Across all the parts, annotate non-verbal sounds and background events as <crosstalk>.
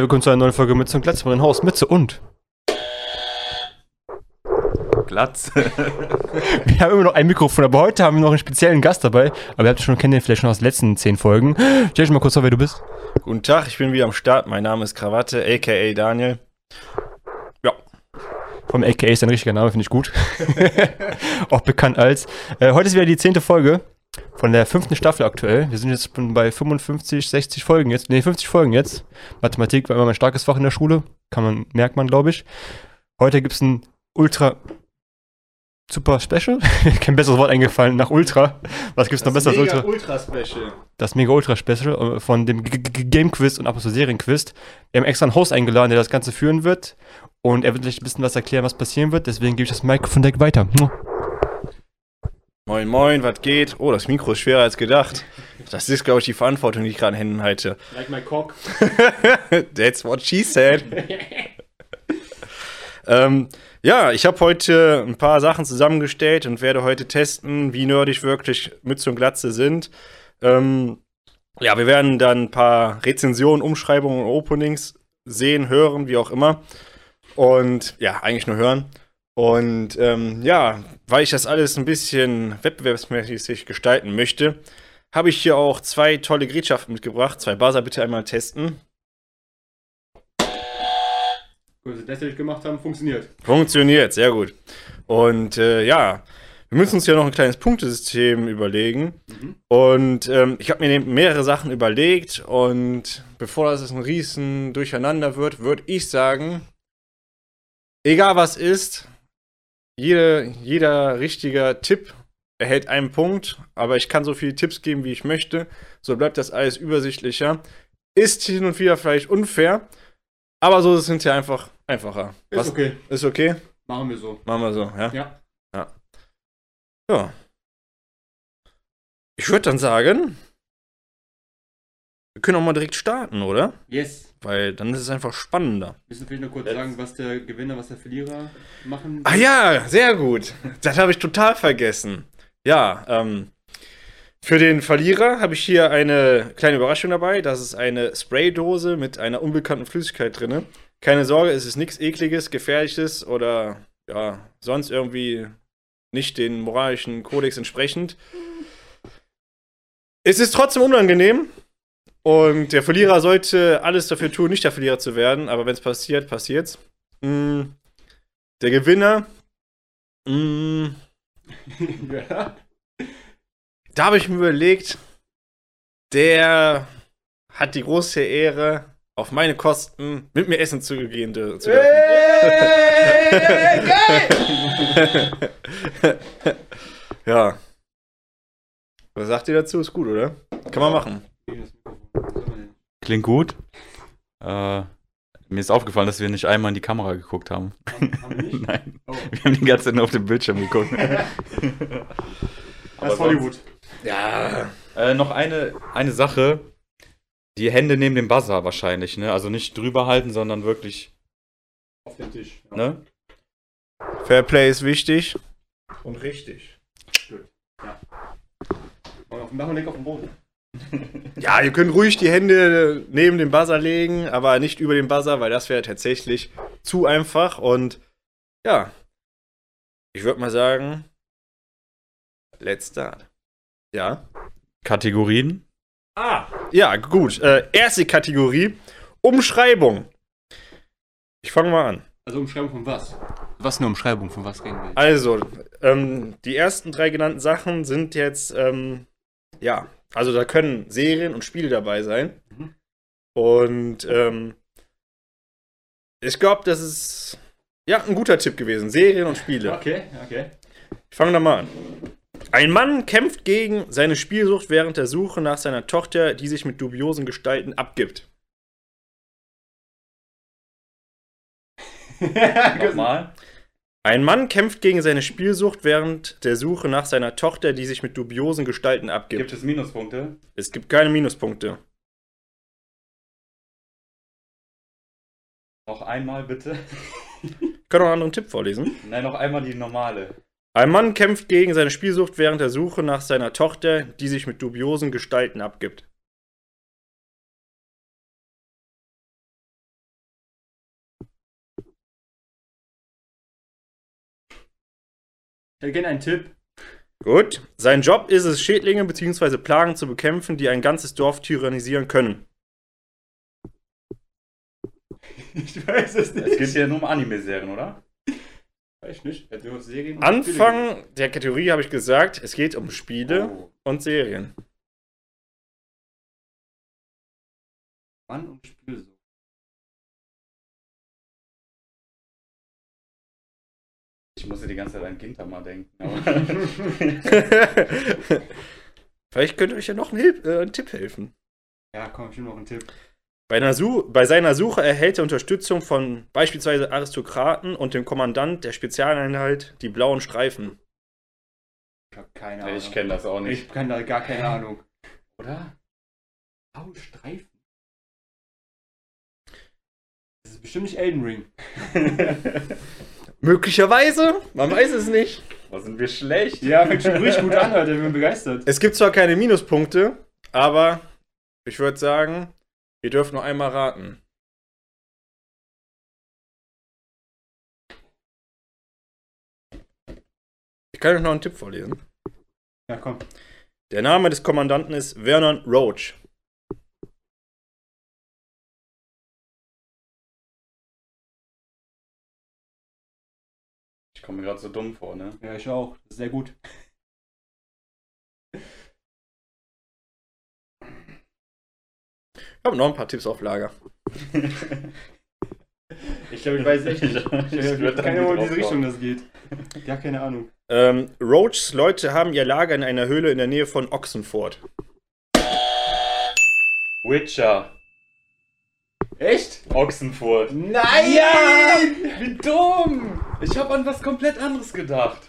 Leute, willkommen zu einer neuen Folge Mütze und Glatze von den Haus Mütze und. Glatze. <laughs> Wir haben immer noch ein Mikrofon, aber heute haben wir noch einen speziellen Gast dabei. Aber ihr habt schon kennt den vielleicht schon aus den letzten zehn Folgen. Stell dich mal kurz vor, wer du bist. Guten Tag, ich bin wieder am Start. Mein Name ist Krawatte, aka Daniel. Ja. Vom AKA ist ein richtiger Name, finde ich gut. <laughs> Auch bekannt als. Äh, heute ist wieder die zehnte Folge von der fünften Staffel aktuell. Wir sind jetzt schon bei 55, 60 Folgen jetzt. Ne, 50 Folgen jetzt. Mathematik war immer mein starkes Fach in der Schule. Kann man, merkt man, glaube ich. Heute gibt es ein ultra super Special. <laughs> Kein besseres Wort eingefallen nach Ultra. Was gibt's noch besser als Ultra? Ultra Special. Das Mega Ultra Special äh, von dem G G Game Quiz und ab und zu Serienquiz. Wir haben extra einen Host eingeladen, der das Ganze führen wird. Und er wird euch ein bisschen was erklären, was passieren wird. Deswegen gebe ich das Mikrofon direkt weiter. Moin, moin, was geht? Oh, das Mikro ist schwerer als gedacht. Das ist, glaube ich, die Verantwortung, die ich gerade in Händen halte. Like my cock. <laughs> That's what she said. <laughs> ähm, ja, ich habe heute ein paar Sachen zusammengestellt und werde heute testen, wie nerdig wirklich Mütze und Glatze sind. Ähm, ja, wir werden dann ein paar Rezensionen, Umschreibungen und Openings sehen, hören, wie auch immer. Und ja, eigentlich nur hören. Und ähm, ja, weil ich das alles ein bisschen wettbewerbsmäßig gestalten möchte, habe ich hier auch zwei tolle Gerätschaften mitgebracht. Zwei Buzzer bitte einmal testen. Gut, das was wir gemacht haben, funktioniert. Funktioniert, sehr gut. Und äh, ja, wir müssen uns ja noch ein kleines Punktesystem überlegen. Mhm. Und ähm, ich habe mir mehrere Sachen überlegt. Und bevor das ein riesen Durcheinander wird, würde ich sagen, egal was ist, jede, jeder richtiger Tipp erhält einen Punkt. Aber ich kann so viele Tipps geben, wie ich möchte. So bleibt das alles übersichtlicher. Ist hin und wieder vielleicht unfair. Aber so ist es hinterher einfach einfacher. Ist okay. Ist okay? Machen wir so. Machen wir so, ja? Ja. Ja. Ich würde dann sagen, wir können auch mal direkt starten, oder? Yes. Weil dann ist es einfach spannender. Müssen vielleicht nur kurz sagen, was der Gewinner, was der Verlierer machen. Ah ja, sehr gut. Das habe ich total vergessen. Ja, ähm, für den Verlierer habe ich hier eine kleine Überraschung dabei. Das ist eine Spraydose mit einer unbekannten Flüssigkeit drin. Keine Sorge, es ist nichts ekliges, gefährliches oder ja, sonst irgendwie nicht den moralischen Kodex entsprechend. Es ist trotzdem unangenehm. Und der Verlierer sollte alles dafür tun, nicht der Verlierer zu werden. Aber wenn es passiert, passiert's. Mm, der Gewinner. Mm, <laughs> ja. da habe ich mir überlegt, der hat die große Ehre, auf meine Kosten mit mir essen zu gehen zu dürfen. <laughs> ja. Was sagt ihr dazu? Ist gut, oder? Kann man machen. Klingt gut. Äh, mir ist aufgefallen, dass wir nicht einmal in die Kamera geguckt haben. Haben wir nicht? <laughs> Nein. Oh. Wir haben die ganze Zeit nur auf den Bildschirm geguckt. <laughs> Das ist Hollywood. Ja. äh, noch eine, eine Sache. Die Hände neben dem Buzzer wahrscheinlich, ne? Also nicht drüber halten, sondern wirklich, Auf dem Tisch. Ja. ne? Fairplay ist wichtig. Und richtig. Und auf dem Dach und auf dem Boden. <laughs> Ja, ihr könnt ruhig die Hände neben dem Buzzer legen, aber nicht über den Buzzer, weil das wäre tatsächlich zu einfach. Und ja, ich würde mal sagen, let's start. Ja. Kategorien. Ah, ja, gut. Äh, erste Kategorie, Umschreibung. Ich fange mal an. Also Umschreibung von was? Was eine Umschreibung von was reden wir? Also, ähm, die ersten drei genannten Sachen sind jetzt, ähm, ja, also da können Serien und Spiele dabei sein. Mhm. Und ähm, ich glaube, das ist ja ein guter Tipp gewesen. Serien und Spiele. Okay, okay. Ich fange da mal an. Ein Mann kämpft gegen seine Spielsucht während der Suche nach seiner Tochter, die sich mit dubiosen Gestalten abgibt. <laughs> Nochmal. Ein Mann kämpft gegen seine Spielsucht während der Suche nach seiner Tochter, die sich mit dubiosen Gestalten abgibt. Gibt es Minuspunkte? Es gibt keine Minuspunkte. Noch einmal bitte. <laughs> Ich kann noch einen anderen Tipp vorlesen. Nein, noch einmal die normale. Ein Mann kämpft gegen seine Spielsucht während der Suche nach seiner Tochter, die sich mit dubiosen Gestalten abgibt. Hätte gerne einen Tipp. Gut. Sein Job ist es, Schädlinge bzw. Plagen zu bekämpfen, die ein ganzes Dorf tyrannisieren können. Ich weiß es Es geht hier nur um Anime-Serien, oder? Weiß ich nicht. Wir Serien und Spiele Anfang der Kategorie habe ich gesagt, es geht um Spiele Oh. und Serien. Mann und Spiel Ich musste die ganze Zeit an Gintama denken. Aber <laughs> Vielleicht könnte euch ja noch ein, Hilf äh, ein Tipp helfen. Ja, komm, ich will noch einen Tipp. Bei, bei seiner Suche erhält er Unterstützung von beispielsweise Aristokraten und dem Kommandant der Spezialeinheit, die blauen Streifen. Ich hab keine Ahnung. ich kenne das auch nicht. Ich kann da gar keine Ahnung. Oder? Blaue Streifen? Das ist bestimmt nicht Elden Ring. <laughs> Möglicherweise, man weiß es nicht. Was sind wir schlecht? Ja, fängt schon richtig gut an, Alter. Ich bin begeistert. Es gibt zwar keine Minuspunkte, aber ich würde sagen, ihr dürft nur einmal raten. Ich kann euch noch einen Tipp vorlesen. Ja, komm. Der Name des Kommandanten ist Vernon Roach. Komme mir gerade so dumm vor, ne? Ja, ich auch. Das ist sehr gut. Ich habe noch ein paar Tipps auf Lager. <laughs> Ich glaube, ich weiß echt nicht. Ich, da keine Ahnung, in diese Richtung das geht. Gar keine Ahnung. Ähm, Roachs Leute haben ihr Lager in einer Höhle in der Nähe von Oxenford. Witcher. Echt? Ochsenfurt. Nein! Ja! Wie dumm! Ich habe an was komplett anderes gedacht.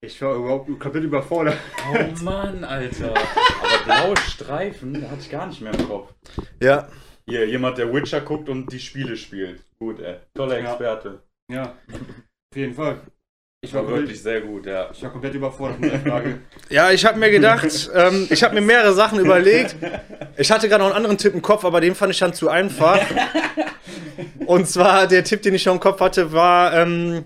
Ich war überhaupt komplett überfordert. Oh Mann, Alter. <laughs> Aber blaue Streifen, da hatte ich gar nicht mehr im Kopf. Ja. Hier, jemand, der Witcher guckt und die Spiele spielt. Gut, ey. Toller Ja. Experte. Ja, auf jeden Fall. Ich War war, wirklich sehr gut, ja. ich war komplett überfordert mit der Frage. <laughs> Ja, ich habe mir gedacht, ähm, ich habe mir mehrere Sachen überlegt. Ich hatte gerade noch einen anderen Tipp im Kopf, aber den fand ich dann zu einfach. <laughs> Und zwar der Tipp, den ich noch im Kopf hatte, war, ähm,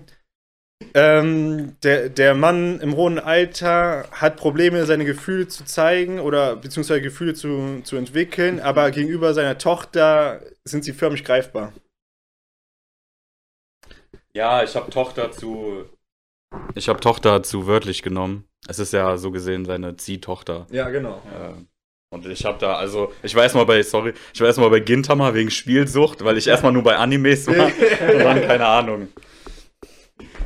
ähm, der, der Mann im hohen Alter hat Probleme, seine Gefühle zu zeigen oder beziehungsweise Gefühle zu, zu entwickeln, aber gegenüber seiner Tochter sind sie förmlich greifbar. Ja, ich habe Tochter zu. Ich habe Tochter zu wörtlich genommen. Es ist ja so gesehen seine Ziehtochter. Ja, genau. Ähm, Und ich habe da, also, ich war erstmal bei, sorry, ich war erstmal bei Gintama wegen Spielsucht, weil ich erstmal nur bei Animes war. <laughs> und dann keine Ahnung.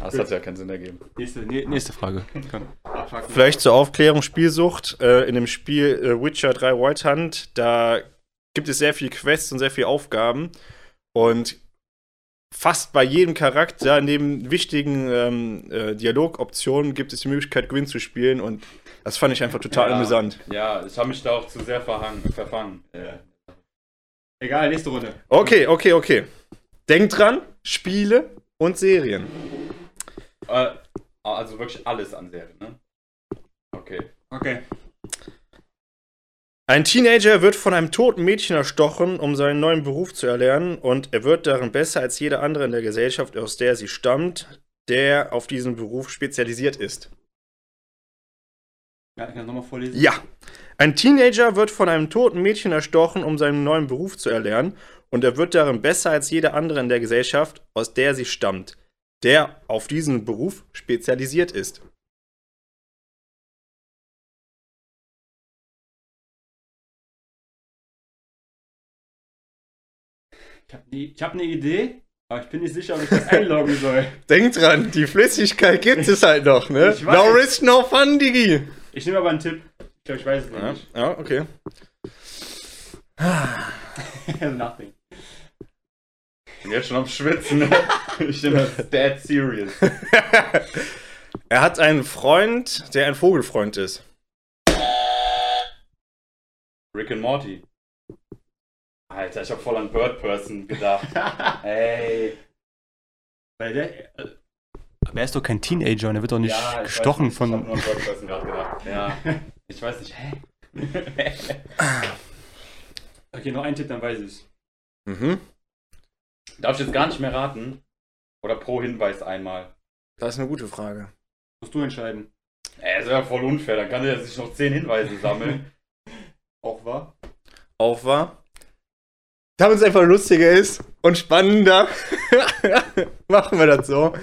Das hat ja keinen Sinn ergeben. Nächste, nä- nächste Frage. Vielleicht zur Aufklärung Spielsucht. Äh, in dem Spiel äh, Witcher 3 White Hunt, da gibt es sehr viele Quests und sehr viele Aufgaben. Und fast bei jedem Charakter, neben wichtigen ähm, äh, Dialogoptionen, gibt es die Möglichkeit, Gwyn zu spielen. Und das fand ich einfach total Ja. amüsant. Ja, ich habe mich da auch zu sehr verhangen, verfangen. Ja. Egal, nächste Runde. Okay, okay, okay. Denkt dran, Spiele und Serien. Äh, also wirklich alles an Serien, ne? Okay. Okay. Ein Teenager wird von einem toten Mädchen erstochen, um seinen neuen Beruf zu erlernen, und er wird darin besser als jeder andere in der Gesellschaft, aus der sie stammt, der auf diesen Beruf spezialisiert ist. Ja, ich kann nochmal vorlesen. Ja. Ein Teenager wird von einem toten Mädchen erstochen, um seinen neuen Beruf zu erlernen, und er wird darin besser als jeder andere in der Gesellschaft, aus der sie stammt, der auf diesen Beruf spezialisiert ist. Ich habe ne, eine Idee, aber ich bin nicht sicher, ob ich das einloggen soll. <laughs> Denkt dran, die Flüssigkeit gibt es halt noch, ne? Ich weiß. No risk, no fun, Digi. Ich nehme aber einen Tipp. Ich glaube, ich weiß es Ja, nicht. ja okay. <laughs> Nothing. Ich bin jetzt schon am Schwitzen. ne? <laughs> ich bin das dead serious. er hat einen Freund, der ein Vogelfreund ist. Rick and Morty. Alter, ich habe voll an Bird Person gedacht. <laughs> Ey. Weil der. äh, Aber er ist doch kein Teenager und er wird doch nicht Ja, ich gestochen weiß nicht, Ich habe von. nur an Bird Person gerade gedacht. Ja. <laughs> Ich weiß nicht, hä? <laughs> Okay, noch ein Tipp, dann weiß ich. Mhm. Darf ich jetzt gar nicht mehr raten? Oder pro Hinweis einmal? Das ist eine gute Frage. Musst du entscheiden. Ey, das wäre voll unfair. Dann kann er sich noch 10 Hinweise sammeln. Auch wahr? Auch war. Damit es einfach lustiger ist und spannender, <laughs> machen wir das so.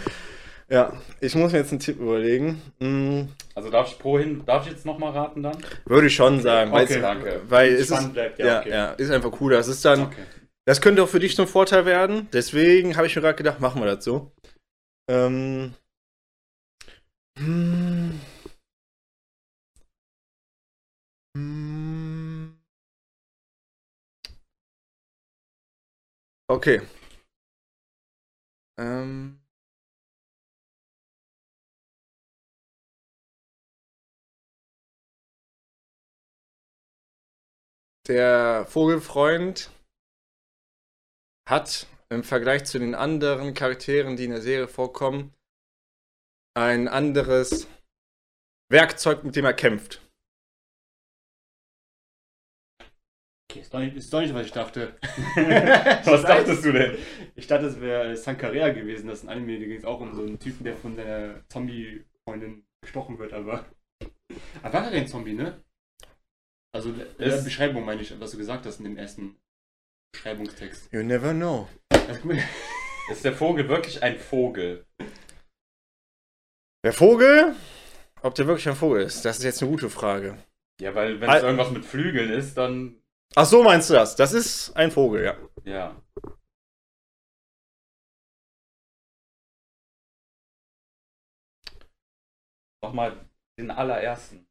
Ja, ich muss mir jetzt einen Tipp überlegen. Hm, Also darf ich pro hin, darf ich jetzt nochmal raten dann? würde ich schon sagen, weil, Okay, es, danke. weil es ist, bleibt, ja, ja, okay. ja, ist einfach cooler. Das ist dann, Okay. das könnte auch für dich zum Vorteil werden. Deswegen habe ich mir gerade gedacht, machen wir das so. Ähm, hm, hm, okay. Ähm, der Vogelfreund hat im Vergleich zu den anderen Charakteren, die in der Serie vorkommen, ein anderes Werkzeug, mit dem er kämpft. Okay, ist doch nicht, ist doch nicht was ich dachte. <laughs> Was dachtest du denn? Ich dachte, es wäre Sankarea gewesen, das ist ein Anime, da ging es auch um so einen Typen, der von seiner Zombie-Freundin gestochen wird, aber. Aber war er denn Zombie, ne? Also, in der Ist- Beschreibung meine ich, was du gesagt hast in dem ersten Beschreibungstext. You never know. Also, <laughs> Ist der Vogel wirklich ein Vogel? Der Vogel? Ob der wirklich ein Vogel ist, das ist jetzt eine gute Frage. Ja, weil wenn es irgendwas mit Flügeln ist, dann. Ach so meinst du das? Das ist ein Vogel, ja. Ja. Mach mal den allerersten.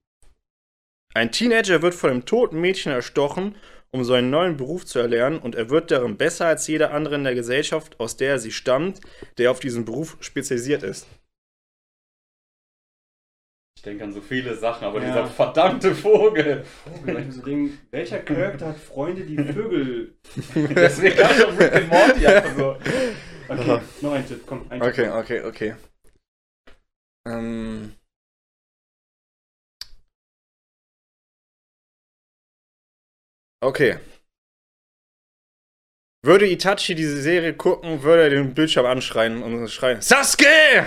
Ein Teenager wird von einem toten Mädchen erstochen, um seinen neuen Beruf zu erlernen, und er wird darin besser als jeder andere in der Gesellschaft, aus der er sie stammt, der auf diesen Beruf spezialisiert ist. Ich denke an so viele Sachen, aber Ja. dieser verdammte Vogel. Vogel, muss so denken, welcher Charakter hat Freunde, die Vögel. <laughs> <laughs> Deswegen kam ich auf Rick and Morty einfach so. <laughs> Okay, noch ein Tipp, komm, ein Tipp. Okay, okay, okay. Ähm. Okay. Würde Itachi diese Serie gucken, würde er den Bildschirm anschreien und schreien: Sasuke!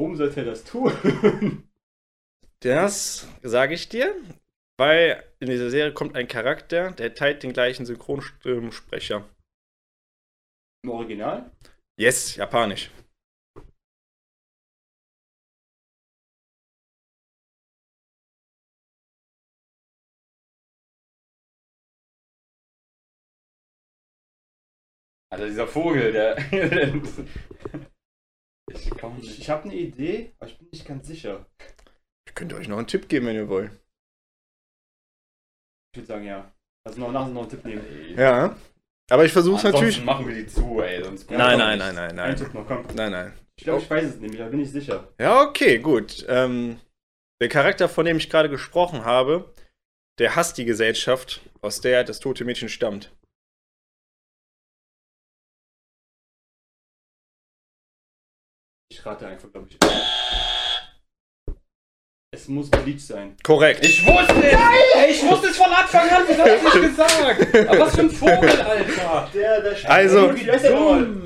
Warum sollte er das tun? <laughs> Das sage ich dir, weil in dieser Serie kommt ein Charakter, der teilt den gleichen Synchronsprecher. Im Original? Yes, japanisch. Alter, dieser Vogel, der. <laughs> <laughs> ich Ich, habe eine Idee, aber ich bin nicht ganz sicher. Ich könnte euch noch einen Tipp geben, wenn ihr wollt. Ich würde sagen, ja. Also noch nachher noch einen Tipp nehmen. Ja. Aber ich versuche es natürlich. machen wir die zu, ey. Sonst Nein, nein, ich- nein, nein, Ein nein. Tipp noch, komm. Nein, nein. Ich glaube, ich weiß es nämlich, aber bin ich sicher. Ja, okay, gut. Ähm, der Charakter, von dem ich gerade gesprochen habe, der hasst die Gesellschaft, aus der das tote Mädchen stammt. Ich rate einfach, glaube ich. Es muss Bleach sein. Korrekt. Ich wusste es! Ey, ich wusste es von Anfang an, hab ich nicht gesagt? Aber was für ein Vogel, Alter! Der, der Also?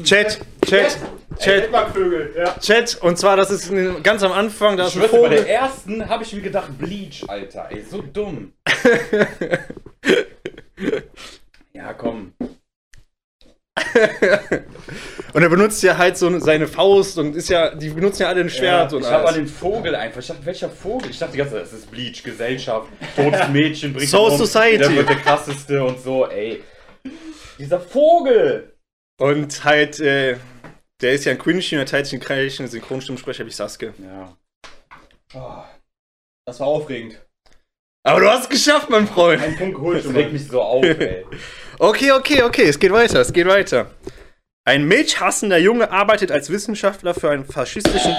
Chat, Chat, Chat, ja. Chat. Und zwar, das ist ganz am Anfang, da ist ein schwör's, bei der Vogel. ersten habe ich mir gedacht, Bleach, Alter. Ey, so dumm. <laughs> Ja, komm. Und er benutzt ja halt so seine Faust und ist ja, die benutzen ja alle ein Schwert Ja, und Ich habe an den Vogel einfach. Ich dachte, welcher Vogel? Ich dachte die ganze Zeit, das ist Bleach, Gesellschaft, totes Mädchen, bringt Soul ihn um, Society. Der wird der krasseste und so, ey. Dieser Vogel! Und halt, äh, der ist ja ein Quincy und er teilt sich den gleichen Synchronstimmsprecher wie Sasuke. Ja. Oh, das war aufregend. Aber du hast es geschafft, mein Freund. Einen Punkt geholt Das regt mich so auf, ey. <laughs> Okay, okay, okay, es geht weiter, es geht weiter. Ein milchhassender Junge arbeitet als Wissenschaftler für einen faschistischen.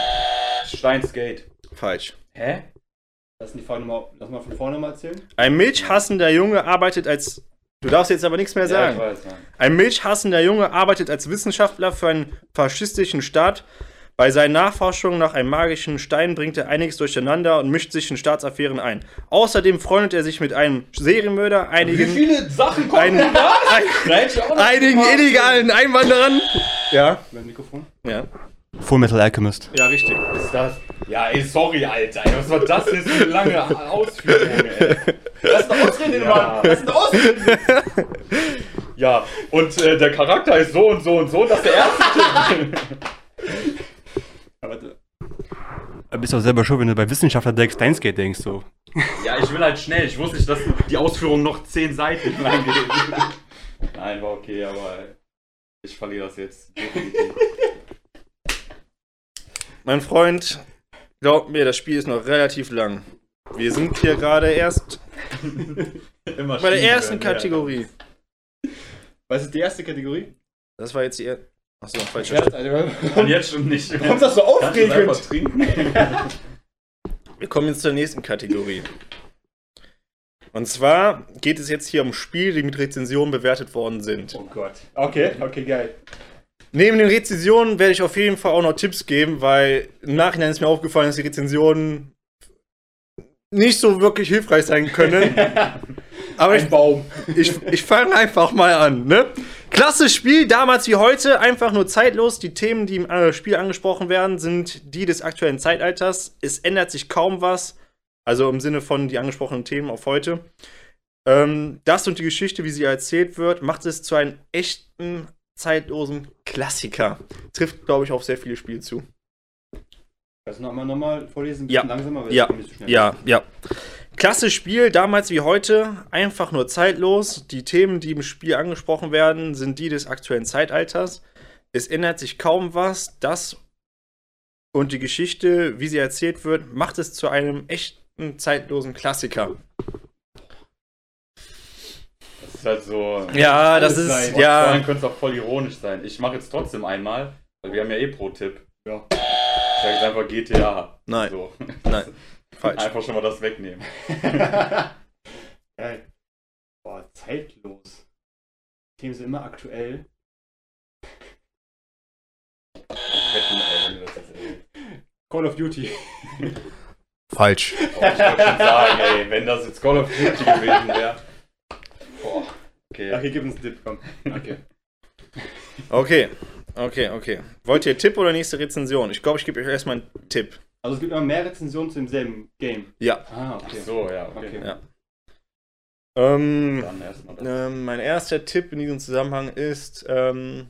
Steins Gate. Falsch. Hä? Lass, die Frage mal, lass mal von vorne mal erzählen. Ein milchhassender Junge arbeitet als. Du darfst jetzt aber nichts mehr Ja, sagen. ich weiß, Mann. Ein milchhassender Junge arbeitet als Wissenschaftler für einen faschistischen Staat. Bei seinen Nachforschungen nach einem magischen Stein bringt er einiges durcheinander und mischt sich in Staatsaffären ein. Außerdem freundet er sich mit einem Serienmörder, Wie einigen, viele Sachen kommen ein, da? <laughs> ein, einigen illegalen Einwanderern Ja, Mein Mikrofon. ja. Full Metal Alchemist. Ja, richtig. Ist das? Ja, ey, sorry, Alter. Was war das jetzt für eine lange Ausführung, ey? Das ist eine Ausrede, Ja. Mann. Das ist eine Ausrede. Ja, und äh, der Charakter ist so und so und so. Das ist der erste. <laughs> Aber du bist auch selber schuld, wenn du bei Wissenschaftler Deck Steinsgate denkst, so. ja, ich will halt schnell. Ich wusste nicht, dass die Ausführung noch 10 Seiten lang geht. <laughs> Nein, war okay, aber ich verliere das jetzt. definitiv. Mein Freund, glaub mir, das Spiel ist noch relativ lang. Wir sind hier gerade erst <laughs> Immer bei der ersten werden, ja. Kategorie. Was ist die erste Kategorie? Das war jetzt die erste. Achso, falsch. Und jetzt schon nicht. <laughs> Warum ist das so aufregend? trinken? <laughs> Wir kommen jetzt zur nächsten Kategorie. Und zwar geht es jetzt hier um Spiele, die mit Rezensionen bewertet worden sind. Oh Gott. Okay, okay, geil. Neben den Rezensionen werde ich auf jeden Fall auch noch Tipps geben, weil im Nachhinein ist mir aufgefallen, dass die Rezensionen nicht so wirklich hilfreich sein können. <laughs> Aber ich, Baum. ich, ich fange einfach mal an. Ne? Klasse Spiel, damals wie heute, einfach nur zeitlos. Die Themen, die im äh, Spiel angesprochen werden, sind die des aktuellen Zeitalters. Es ändert sich kaum was. Also im Sinne von die angesprochenen Themen auf heute. Ähm, das und die Geschichte, wie sie erzählt wird, macht es zu einem echten, zeitlosen Klassiker. Trifft, glaube ich, auf sehr viele Spiele zu. Kannst du nochmal nochmal vorlesen? Ein Ja. bisschen langsamer, weil Ja, ich nicht so schnell. ja, ja. Klasse Spiel, damals wie heute, einfach nur zeitlos. Die Themen, die im Spiel angesprochen werden, sind die des aktuellen Zeitalters. Es ändert sich kaum was. Das und die Geschichte, wie sie erzählt wird, macht es zu einem echten, zeitlosen Klassiker. Das ist halt so. Ja, das ist, sein. Vor ja. allem könnte es auch voll ironisch sein. Ich mache jetzt trotzdem einmal, weil wir haben ja eh Pro-Tipp. Ja. Ich sage jetzt einfach GTA. Nein, So. nein, <laughs> falsch. Einfach schon mal das wegnehmen. <laughs> Geil. Boah, zeitlos. Themen sind immer aktuell. Wetten, ey, wenn du das jetzt ey. Call of Duty. Falsch. Oh, ich wollte schon sagen, ey, wenn das jetzt Call of Duty gewesen wäre. Boah. Okay. Okay, gib uns einen Tipp, komm. Okay. Okay, okay, okay. Wollt ihr Tipp oder nächste Rezension? Ich glaube, ich gebe euch erstmal einen Tipp. Also es gibt immer mehr Rezensionen zu demselben Game. Ja. Ah, Ach okay. so, ja, okay. Okay. Ja. Ähm, Dann erstmal das. Ähm, mein erster Tipp in diesem Zusammenhang ist, ähm,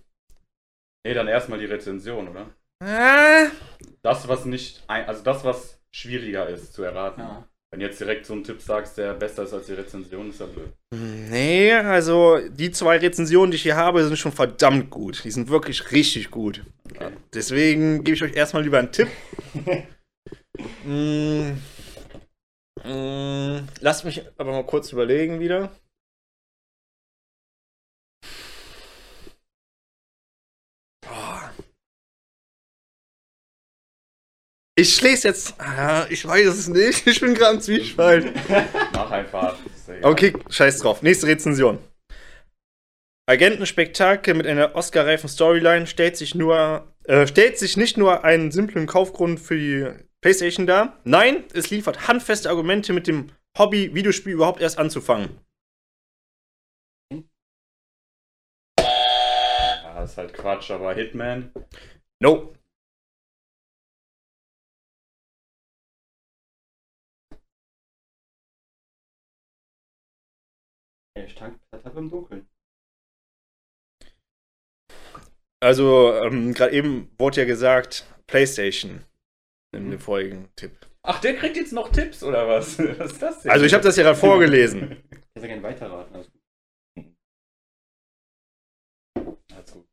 Nee, dann erstmal die Rezension, oder? äh, Das, was nicht, ein, also das, was schwieriger ist zu erraten. Ja. Wenn jetzt direkt so einen Tipp sagst, der besser ist als die Rezension, ist ja blöd. nee, also die zwei Rezensionen, die ich hier habe, sind schon verdammt gut. Die sind wirklich richtig gut. Okay. Deswegen gebe ich euch erstmal lieber einen Tipp. <laughs> mm, mm, lasst mich aber mal kurz überlegen wieder. Ich lese jetzt. Ah, ich weiß es nicht. Ich bin gerade im Zwiespalt. Mach einfach. Okay, scheiß drauf. Nächste Rezension. Agentenspektakel mit einer Oscar-reifen Storyline stellt sich nur, äh, stellt sich nicht nur einen simplen Kaufgrund für die PlayStation dar. Nein, es liefert handfeste Argumente mit dem Hobby, Videospiel überhaupt erst anzufangen. Ja, ist halt Quatsch, aber Hitman. No. Ich stand Tappe im Dunkeln. Also, ähm, gerade eben wurde ja gesagt, PlayStation. In dem vorigen Tipp. Ach, der kriegt jetzt noch Tipps, oder was? <laughs> Was ist das denn? Also, ich habe das ja gerade vorgelesen. <laughs> Ich hätte gerne weiterraten. Also. Spektakel.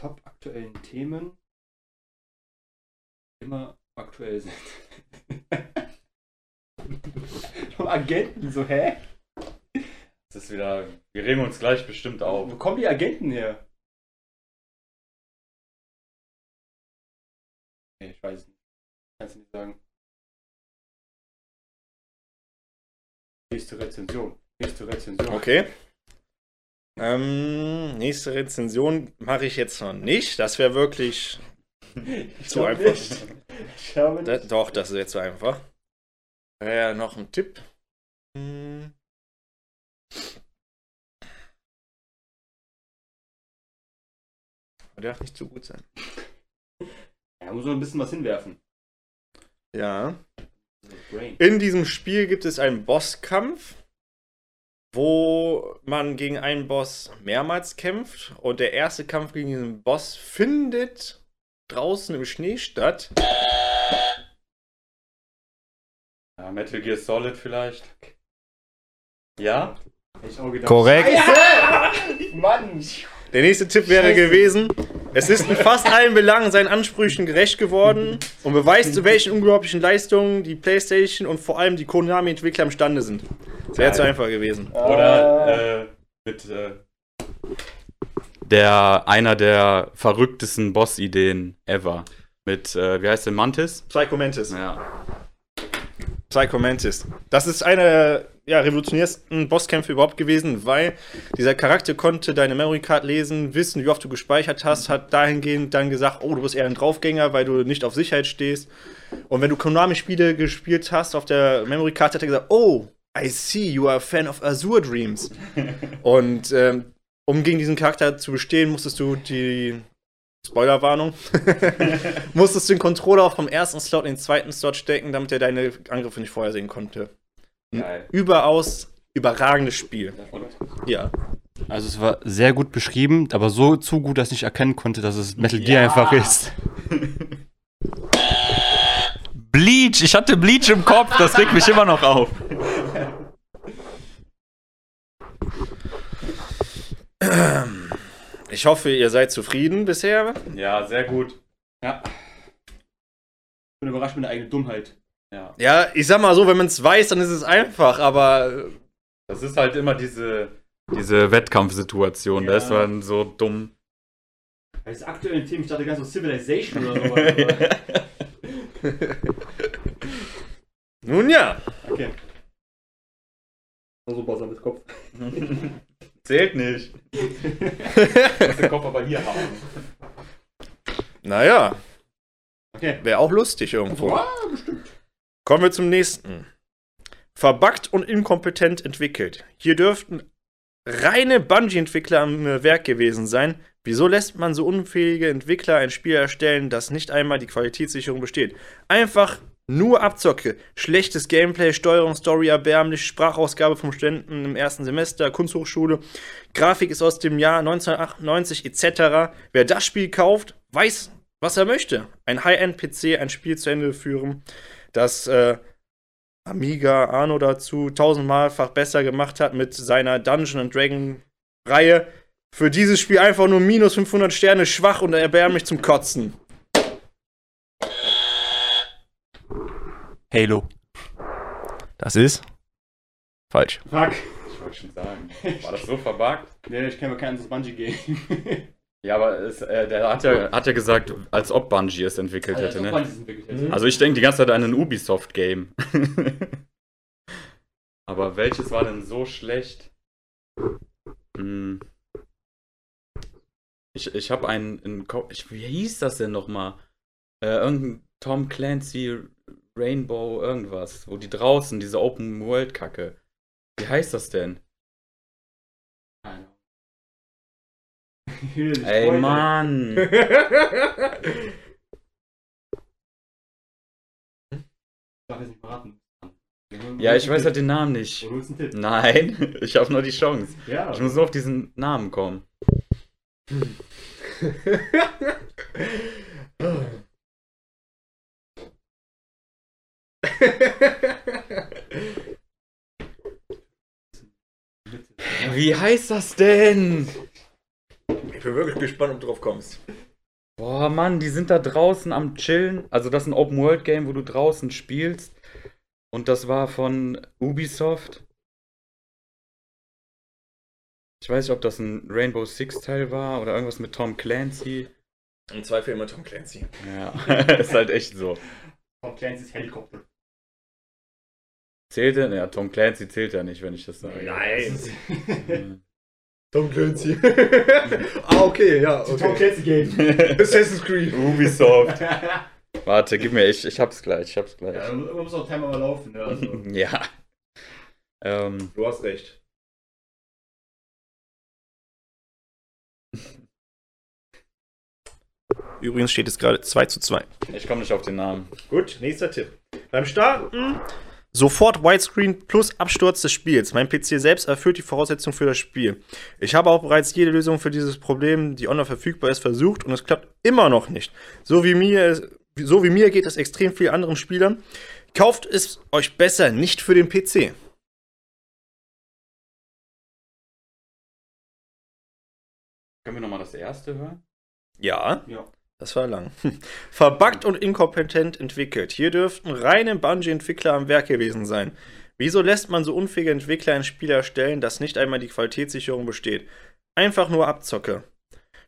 Top aktuellen Themen immer aktuell sind. <laughs> Vom Agenten so, hä? Das ist wieder. Wir regen uns gleich bestimmt auf. Wo kommen die Agenten her? Nee, ich weiß nicht. Kannst du nicht sagen. Nächste Rezension. Nächste Rezension. Okay. Ähm, nächste Rezension mache ich jetzt noch nicht. Das wäre wirklich <laughs> ich zu einfach. Nicht. Ich habe nicht. Da, doch, das ist jetzt zu einfach. Äh, noch ein Tipp. Hm. Der darf nicht zu gut sein. Ja, muss nur ein bisschen was hinwerfen. Ja. In diesem Spiel gibt es einen Bosskampf, wo man gegen einen Boss mehrmals kämpft. Und der erste Kampf gegen diesen Boss findet draußen im Schnee statt. Ja, Metal Gear Solid vielleicht. Ja? Hätte ich auch gedacht. Korrekt. Mann! Der nächste Tipp wäre gewesen, es ist in fast allen Belangen seinen Ansprüchen gerecht geworden und beweist, zu welchen unglaublichen Leistungen die PlayStation und vor allem die Konami-Entwickler imstande sind. Das wäre zu einfach gewesen. Oder äh, mit äh, der einer der verrücktesten Boss-Ideen ever. Mit, äh, wie heißt der, Mantis? Psycho Mantis. Ja. Psycho Mantis. Das ist einer der ja, revolutionärsten Bosskämpfe überhaupt gewesen, weil dieser Charakter konnte deine Memory Card lesen, wissen, wie oft du gespeichert hast, hat dahingehend dann gesagt, oh, du bist eher ein Draufgänger, weil du nicht auf Sicherheit stehst. Und wenn du Konami-Spiele gespielt hast auf der Memory Card, hat er gesagt, oh, I see, you are a fan of Azure Dreams. <laughs> Und ähm, um gegen diesen Charakter zu bestehen, musstest du die Spoilerwarnung. <laughs> musstest du den Controller auch vom ersten Slot in den zweiten Slot stecken, damit er deine Angriffe nicht vorhersehen konnte. Ein Geil. Überaus überragendes Spiel. Ja. Also es war sehr gut beschrieben, aber so zu gut, dass ich erkennen konnte, dass es Metal Gear einfach ist. <laughs> Bleach! Ich hatte Bleach im Kopf, das regt mich immer noch auf. <laughs> Ich hoffe, ihr seid zufrieden bisher. Ja, sehr gut. Ja. Ich bin überrascht mit der eigenen Dummheit. Ja. Ja, ich sag mal so, wenn man es weiß, dann ist es einfach, aber Das ist halt immer diese, diese Wettkampfsituation. Ja. Da ist man so dumm. Das aktuelle Thema, ich dachte ganz so Civilization oder so. <laughs> nun ja. okay. So Boss mit Kopf. <laughs> Zählt nicht. <laughs> muss den Kopf aber hier haben. Naja, Okay. wäre auch lustig irgendwo. Ja, bestimmt. Kommen wir zum nächsten. Verbuggt und inkompetent entwickelt. Hier dürften reine Bungie-Entwickler am äh, Werk gewesen sein. Wieso lässt man so unfähige Entwickler ein Spiel erstellen, das nicht einmal die Qualitätssicherung besteht? Einfach nur Abzocke. Schlechtes Gameplay, Steuerung, Story erbärmlich, Sprachausgabe vom Studenten im ersten Semester, Kunsthochschule. Grafik ist aus dem Jahr 1998 etc. Wer das Spiel kauft, weiß, was er möchte. Ein High-End-PC, ein Spiel zu Ende führen, das äh, Amiga Arno dazu tausendmalfach besser gemacht hat mit seiner Dungeon and Dragon Reihe. Für dieses Spiel einfach nur minus 500 Sterne, schwach und erbärmlich zum Kotzen. Halo. Das ist falsch. Fuck. Ich wollte schon sagen. War das so verbuggt? Nee, ich kenne mir kein Bungee-Game. <laughs> Ja, aber es, äh, der hat ja, hat ja gesagt, als ob Bungie es entwickelt hätte, ne? Mhm. Also ich denke die ganze Zeit an ein Ubisoft-Game. <laughs> Aber welches war denn so schlecht? Hm. Ich, ich habe einen, einen Wie hieß das denn nochmal? Äh, irgendein Tom Clancy Rainbow irgendwas, wo die draußen, diese Open World Kacke. Wie heißt das denn? <laughs> Ey Mann! <laughs> Ja, ich weiß halt den Namen nicht. Nein, <laughs> ich habe nur die Chance. Ja. Ich muss nur auf diesen Namen kommen. <laughs> Wie heißt das denn? Ich bin wirklich gespannt, ob du drauf kommst. Boah, Mann, die sind da draußen am Chillen. Also, das ist ein Open-World-Game, wo du draußen spielst. Und das war von Ubisoft. Ich weiß nicht, ob das ein Rainbow Six-Teil war oder irgendwas mit Tom Clancy. Im Zweifel immer Tom Clancy. Ja, <laughs> ist halt echt so. Tom Clancy's Helikopter. Zählt er? Ja, Tom Clancy zählt ja nicht, wenn ich das sage. Nein. <laughs> Tom Clancy. <laughs> ah, okay, ja. Tom Clancy Game. <laughs> Assassin's Creed. Ubisoft. Warte, gib mir, ich, ich hab's gleich, ich hab's gleich. Ja, man muss auch Timer mal laufen. Ne? Also. Ja. Ähm, Du hast recht. Übrigens steht es gerade 2 zu 2. Ich komme nicht auf den Namen. Gut, nächster Tipp. Beim Starten sofort Widescreen plus Absturz des Spiels. Mein PC selbst erfüllt die Voraussetzungen für das Spiel. Ich habe auch bereits jede Lösung für dieses Problem, die online verfügbar ist, versucht und es klappt immer noch nicht. So wie mir, so wie mir geht es extrem vielen anderen Spielern. Kauft es euch besser nicht für den PC. Können wir nochmal das erste hören? Ja. Ja. Das war lang. <laughs> Verbuggt und inkompetent entwickelt. Hier dürften reine Bungie-Entwickler am Werk gewesen sein. Wieso lässt man so unfähige Entwickler ein Spiel erstellen, das nicht einmal die Qualitätssicherung besteht? Einfach nur Abzocke.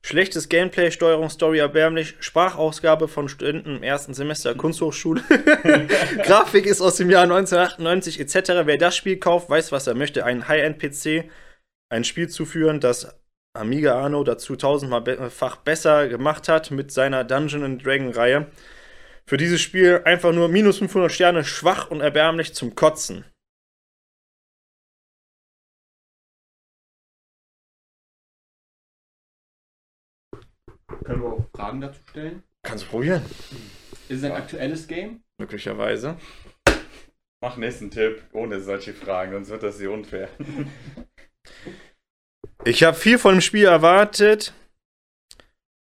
Schlechtes Gameplay, Steuerung, Story erbärmlich, Sprachausgabe von Studenten im ersten Semester Kunsthochschule. <laughs> Grafik ist aus dem Jahr 1998 etc. Wer das Spiel kauft, weiß, was er möchte. Ein High-End-PC, ein Spiel zuführen, das Amiga Arno dazu tausendmalfach besser gemacht hat mit seiner Dungeon and Dragon Reihe. Für dieses Spiel einfach nur minus 500 Sterne, schwach und erbärmlich zum Kotzen. Können wir auch Fragen dazu stellen? Kannst du probieren? Ist es ein aktuelles Game? Möglicherweise. Mach nächsten Tipp, ohne solche Fragen, sonst wird das hier unfair. <laughs> Ich habe viel von dem Spiel erwartet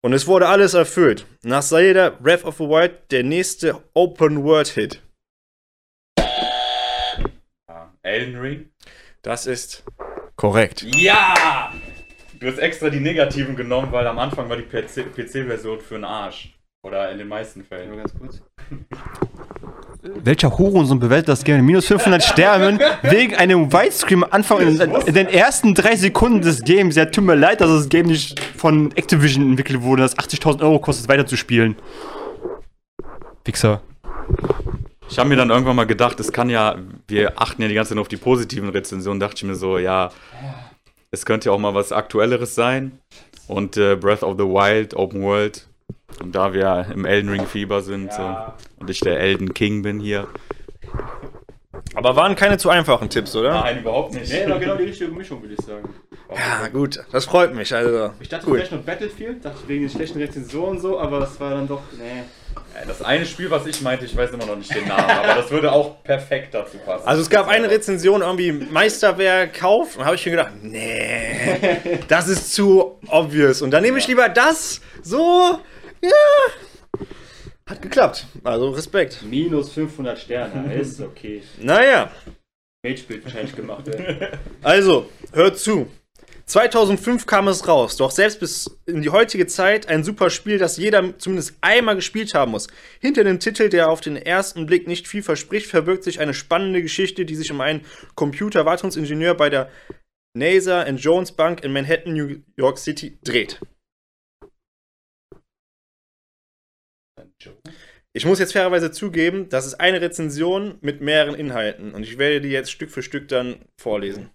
und es wurde alles erfüllt. Nach Zelda Breath of the Wild der nächste Open-World-Hit. Ja. Elden Ring? Das ist korrekt. Ja! Du hast extra die negativen genommen, weil am Anfang war die PC-Version für den Arsch. Oder in den meisten Fällen. Nur ganz kurz. <laughs> Welcher Hurensohn bewertet das Game? Minus 500 Sternen wegen einem Widescreen Anfang in, in den ersten drei Sekunden des Games. Ja, tut mir leid, dass das Game nicht von Activision entwickelt wurde, das 80.000 Euro kostet, weiterzuspielen. Wichser. Ich habe mir dann irgendwann mal gedacht, es kann ja, wir achten ja die ganze Zeit nur auf die positiven Rezensionen, dachte ich mir so, ja, es könnte ja auch mal was Aktuelleres sein. Und äh, Breath of the Wild, Open World. Und da wir im Elden Ring Fieber sind Ja. so, und ich der Elden King bin hier. Aber waren keine zu einfachen Tipps, oder? Nein, überhaupt nicht. Nee, war genau die richtige Mischung, würde ich sagen. Ja, gut. Das freut mich. Also, Ich dachte Gut. vielleicht noch Battlefield, dachte ich wegen den schlechten Rezensionen so, aber es war dann doch, nee. Das eine Spiel, was ich meinte, ich weiß immer noch nicht den Namen, aber das würde auch perfekt dazu passen. Also es gab eine Rezension, irgendwie Meisterwerk Kauf, und habe ich mir gedacht, nee, <laughs> das ist zu obvious. Und dann nehme ich lieber das, so, ja. Hat geklappt. Also Respekt. Minus 500 Sterne, ist okay. Naja, Magebild wahrscheinlich gemacht werden. <laughs> also, hört zu. 2005 kam es raus, doch selbst bis in die heutige Zeit ein super Spiel, das jeder zumindest einmal gespielt haben muss. Hinter dem Titel, der auf den ersten Blick nicht viel verspricht, verbirgt sich eine spannende Geschichte, die sich um einen Computerwartungsingenieur bei der NASA Jones Bank in Manhattan, New York City dreht. Ich muss jetzt fairerweise zugeben, das ist eine Rezension mit mehreren Inhalten und ich werde die jetzt Stück für Stück dann vorlesen.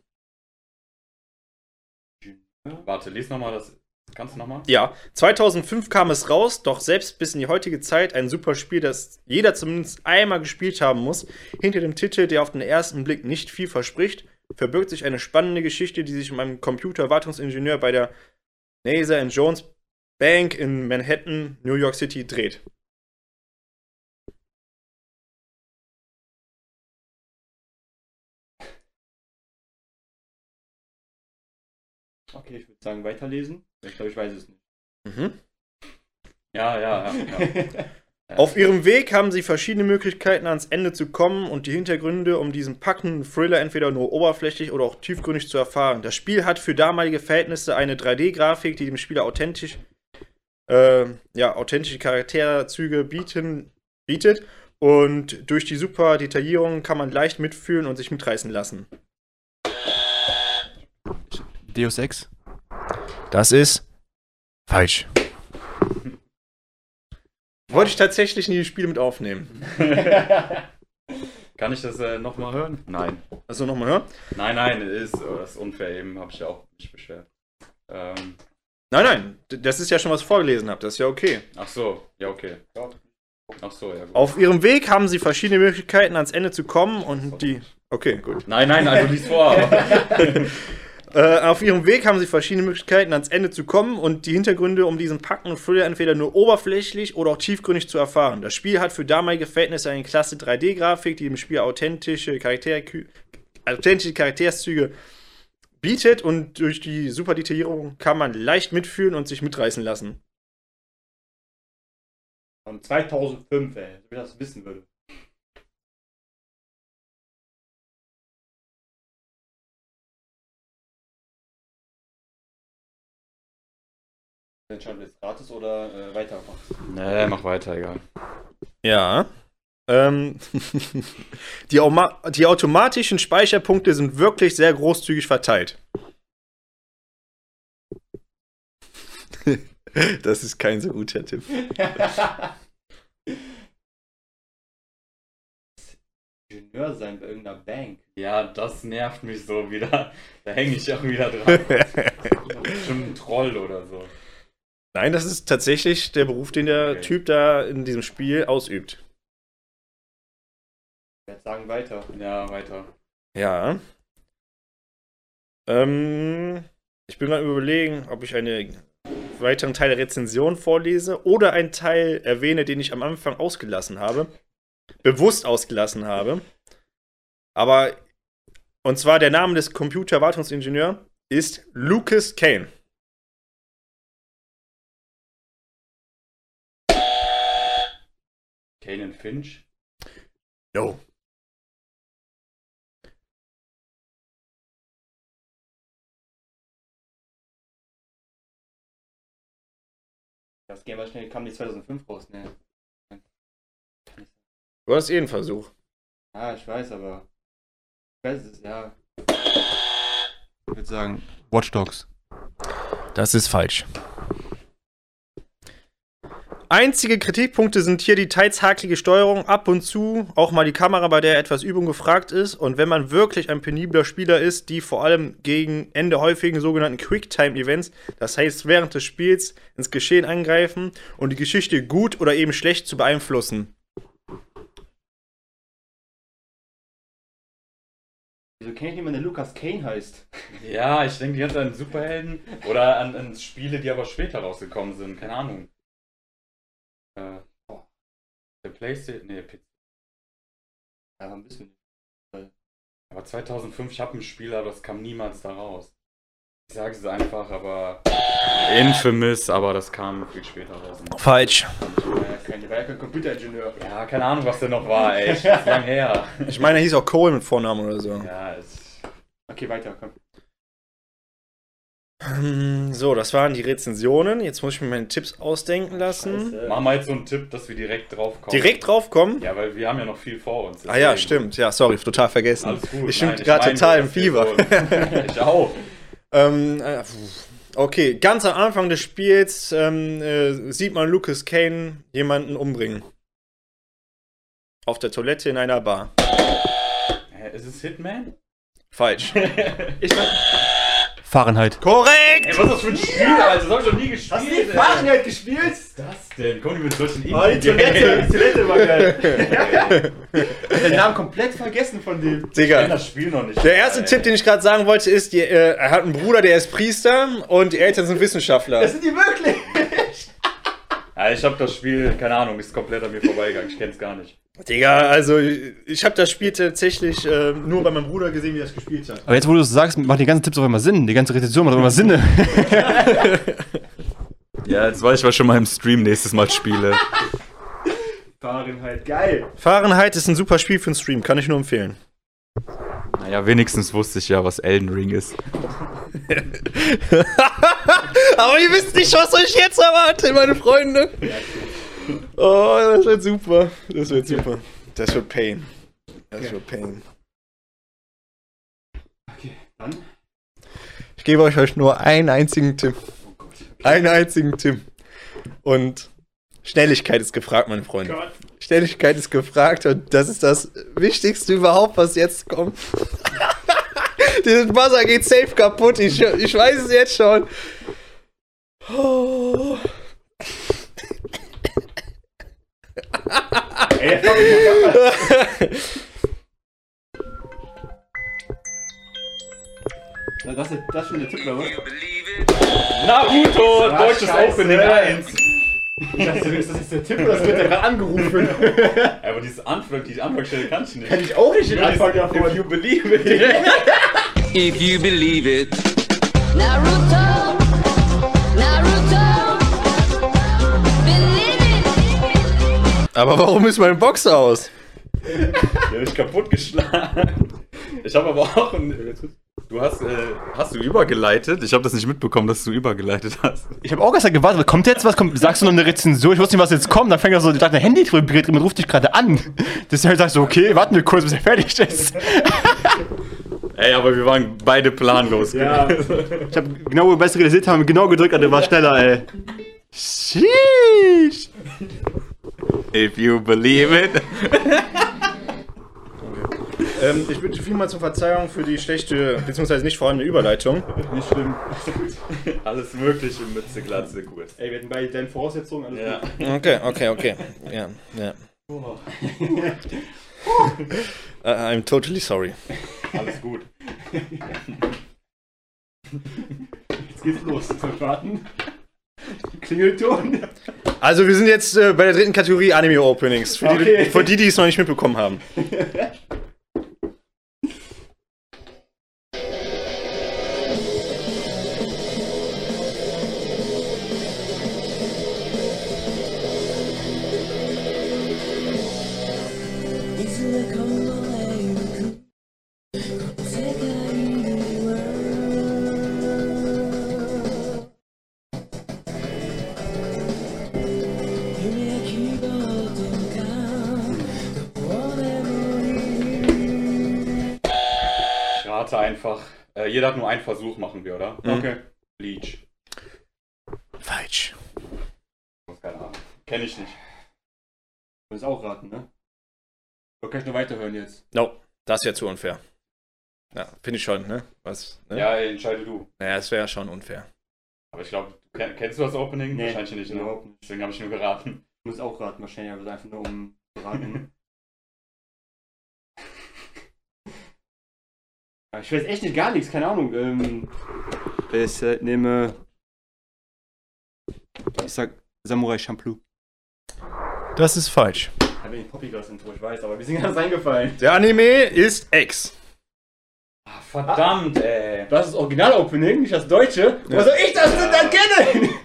Warte, lies nochmal das. Kannst du nochmal? Ja, 2005 kam es raus, doch selbst bis in die heutige Zeit ein super Spiel, das jeder zumindest einmal gespielt haben muss. Hinter dem Titel, der auf den ersten Blick nicht viel verspricht, verbirgt sich eine spannende Geschichte, die sich um einen Computerwartungsingenieur bei der NASA Jones Bank in Manhattan, New York City dreht. Okay, ich würde sagen, weiterlesen. Ich glaube, ich weiß es nicht. Mhm. Ja, ja, ja. <laughs> ja. Auf ihrem Weg haben sie verschiedene Möglichkeiten ans Ende zu kommen und die Hintergründe, um diesen packenden Thriller entweder nur oberflächlich oder auch tiefgründig zu erfahren. Das Spiel hat für damalige Verhältnisse eine 3D-Grafik, die dem Spieler authentisch, äh, ja, authentische Charakterzüge bieten, bietet und durch die super Detaillierung kann man leicht mitfühlen und sich mitreißen lassen. Deus Ex? Das ist falsch. Wollte ich tatsächlich nie die Spiele mit aufnehmen. <laughs> Kann ich das äh, nochmal hören? Nein. Also nochmal hören? Nein, nein, ist, oh, das ist unfair eben, habe ich ja auch nicht beschwert. Ähm, Nein, nein, das ist ja schon was ich vorgelesen habt, das ist ja okay. ach so, ja, okay. Ach so, ja, gut. Auf ihrem Weg haben sie verschiedene Möglichkeiten, ans Ende zu kommen und die. Okay, gut. Nein, nein, also lies vor. <laughs> Äh, auf ihrem Weg haben sie verschiedene Möglichkeiten, ans Ende zu kommen und die Hintergründe um diesen Packen und Thriller entweder nur oberflächlich oder auch tiefgründig zu erfahren. Das Spiel hat für damalige Verhältnisse eine klasse 3D-Grafik, die dem Spiel authentische, Charakter authentische Charakterszüge bietet und durch die super Detaillierung kann man leicht mitfühlen und sich mitreißen lassen. Von 2005, ey, wenn ich das wissen würde. Entscheiden wir jetzt gratis oder äh, weitermachen? Nee, mach weiter, egal. Ja. Ähm, <laughs> die, die automatischen Speicherpunkte sind wirklich sehr großzügig verteilt. <laughs> das ist kein so guter Tipp. <laughs> Ingenieur sein bei irgendeiner Bank. Ja, das nervt mich so wieder. Da hänge ich auch wieder dran. Bestimmt ein Troll oder so. Nein, das ist tatsächlich der Beruf, den der Okay. Typ da in diesem Spiel ausübt. Ich werde sagen weiter. Ja, weiter. Ja. Ähm, ich bin gerade überlegen, ob ich einen weiteren Teil der Rezension vorlese oder einen Teil erwähne, den ich am Anfang ausgelassen habe. Bewusst ausgelassen habe. Aber, und zwar der Name des Computerwartungsingenieurs ist Lucas Kane. Kane Finch. Jo. Das Game war schnell, kam die 2005 raus, ne? Du hast eh einen Versuch. Ah, ich weiß, aber. Ich weiß es, ja. Ich würde sagen, Watch Dogs. Das ist falsch. Einzige Kritikpunkte sind hier die teils hakelige Steuerung, ab und zu auch mal die Kamera, bei der etwas Übung gefragt ist. Und wenn man wirklich ein penibler Spieler ist, die vor allem gegen Ende häufigen sogenannten Quicktime-Events, das heißt während des Spiels ins Geschehen angreifen und die Geschichte gut oder eben schlecht zu beeinflussen. Wieso kenne ich niemanden, der Lucas Kane heißt? Ja, ich denke die ganze Zeit an Superhelden oder an, an Spiele, die aber später rausgekommen sind. Keine Ahnung. Äh, oh. Der Playstation. Nee, PC. Ja, ein bisschen. Aber 2005, ich habe ein Spiel, aber das kam niemals da raus. Ich sage es einfach, aber. Infamous, aber das kam viel später raus. Falsch. Kein, war ja kein Computeringenieur. Ja, keine Ahnung, was der noch war, ey. <laughs> Ist lang her. Ich meine, er hieß auch Cole mit Vornamen oder so. Ja, ist. Okay, weiter, komm. Ähm, So, das waren die Rezensionen. Jetzt muss ich mir meine Tipps ausdenken lassen. Scheiße. Machen wir jetzt so einen Tipp, dass wir direkt drauf kommen. Direkt draufkommen? Ja, weil wir haben ja noch viel vor uns. Ah ja, stimmt. Ja, sorry, total vergessen. Alles gut. Ich bin gerade meine total im Fieber. <laughs> Ich auch. ähm, äh, okay, ganz am Anfang des Spiels ähm, äh, sieht man Lucas Kane jemanden umbringen. Auf der Toilette in einer Bar. Ist es Hitman? Falsch. <laughs> Ich war. Fahrenheit. Korrekt! Ey, was ist das für ein Spiel, Alter? Das hab ich noch nie gespielt. Hast du ey. Fahrenheit gespielt? Was ist das denn? Komm, die mit solchen Oh, die Toilette, die <laughs> Toilette war geil. <laughs> Ich den Namen komplett vergessen von dem. Ich kenn Digga. das Spiel noch nicht. Der erste Ey. Tipp, den ich gerade sagen wollte, ist, die, äh, er hat einen Bruder, der ist Priester und die Eltern sind Wissenschaftler. Das sind die wirklich. Ja, ich hab das Spiel, keine Ahnung, ist komplett an mir vorbeigegangen. Ich kenn's gar nicht. Digga, also ich habe das Spiel tatsächlich äh, nur bei meinem Bruder gesehen, wie er es gespielt hat. Aber jetzt, wo du es sagst, macht die ganzen Tipps auch immer Sinn. Die ganze Rezension macht auch immer Sinn. <laughs> Ja, jetzt weiß ich, was ich schon mal im Stream nächstes Mal spiele. Fahrenheit, geil. Fahrenheit ist ein super Spiel für einen Stream, kann ich nur empfehlen. Naja, wenigstens wusste ich ja, was Elden Ring ist. <laughs> Aber ihr wisst nicht, was euch jetzt erwartet, meine Freunde. <laughs> <laughs> Oh, das wird super. Das wird super. Das wird Pain. Das Okay. wird Pain. Okay, dann. Ich gebe euch euch nur einen einzigen Tipp. Einen einzigen Tipp. Und Schnelligkeit ist gefragt, meine Freunde. Gott. Schnelligkeit ist gefragt und das ist das Wichtigste überhaupt, was jetzt kommt. <laughs> Dieses Buzzer geht safe kaputt. Ich, ich weiß es jetzt schon. Oh. Ey, fuck mich mal Das ist, das ist schon der Tipp, oder was? Naruto, deutsches scheiße. Opening 1. Ich dachte, ist das jetzt der Tipp oder das wird der gerade angerufen? Aber dieses Anfang, die Anfangsstelle kannst du nicht. Kann ich auch nicht den Anfang davon. If you believe it. If you believe it. Naruto, Naruto, Aber warum ist mein Box aus? Die hab ich kaputt geschlagen. Ich habe aber auch ein. Du hast, äh, hast du übergeleitet? Ich habe das nicht mitbekommen, dass du übergeleitet hast. Ich habe auch gestern gewartet, kommt jetzt was? Kommt, sagst du noch eine Rezension? Ich wusste nicht, was jetzt kommt. Dann fängt er so, ich dachte, ein Handy vibriert drin, ruft dich gerade an. Deshalb sagst du, okay, warten wir kurz, bis er fertig ist. <laughs> Ey, aber wir waren beide planlos. Ja. Ich habe genau, wo wir besser realisiert haben, genau gedrückt, und der war schneller, ey. Sheesh. If you believe it. <laughs> Ähm, ich bitte vielmals um Verzeihung für die schlechte, beziehungsweise nicht vorhandene Überleitung. Nicht schlimm. <laughs> Alles Mögliche Mütze, Glatze, gut. Ey, wir hatten bei deinen Voraussetzungen alles Ja. <laughs> Okay, okay, okay. Ja, ja. Uh, I'm totally sorry. Alles gut. Jetzt geht's los. Wir warten. Klingelton. Also wir sind jetzt äh, bei der dritten Kategorie Anime Openings. Für, Okay. die, für die, die es noch nicht mitbekommen haben. <laughs> jeder hat nur einen Versuch, machen wir, oder? Okay. Bleach. Falsch. Keine Ahnung. Kenn ich nicht. Du musst auch raten, ne? Oder kann ich nur weiterhören jetzt? No, das ist ja zu unfair. Ja, finde ich schon, ne? Was? Ne? Ja, entscheide du. Naja, das wäre schon unfair. Aber ich glaube, kenn, kennst du das Opening? Nee, Wahrscheinlich nicht, ne? überhaupt nicht. Deswegen habe ich nur geraten. Du musst auch raten, wahrscheinlich, aber einfach nur um zu raten. <laughs> ich weiß echt nicht gar nichts, keine Ahnung. Ähm, ich äh, nehme. Ich sag Samurai Champloo. Das ist falsch. Da bin ich Poppygras Intro, ich weiß, aber wir sind ganz eingefallen. Der Anime ist X. Ah, verdammt, ey. Das ist das Original-Opening, nicht das deutsche. Wo soll ich das denn dann kennen?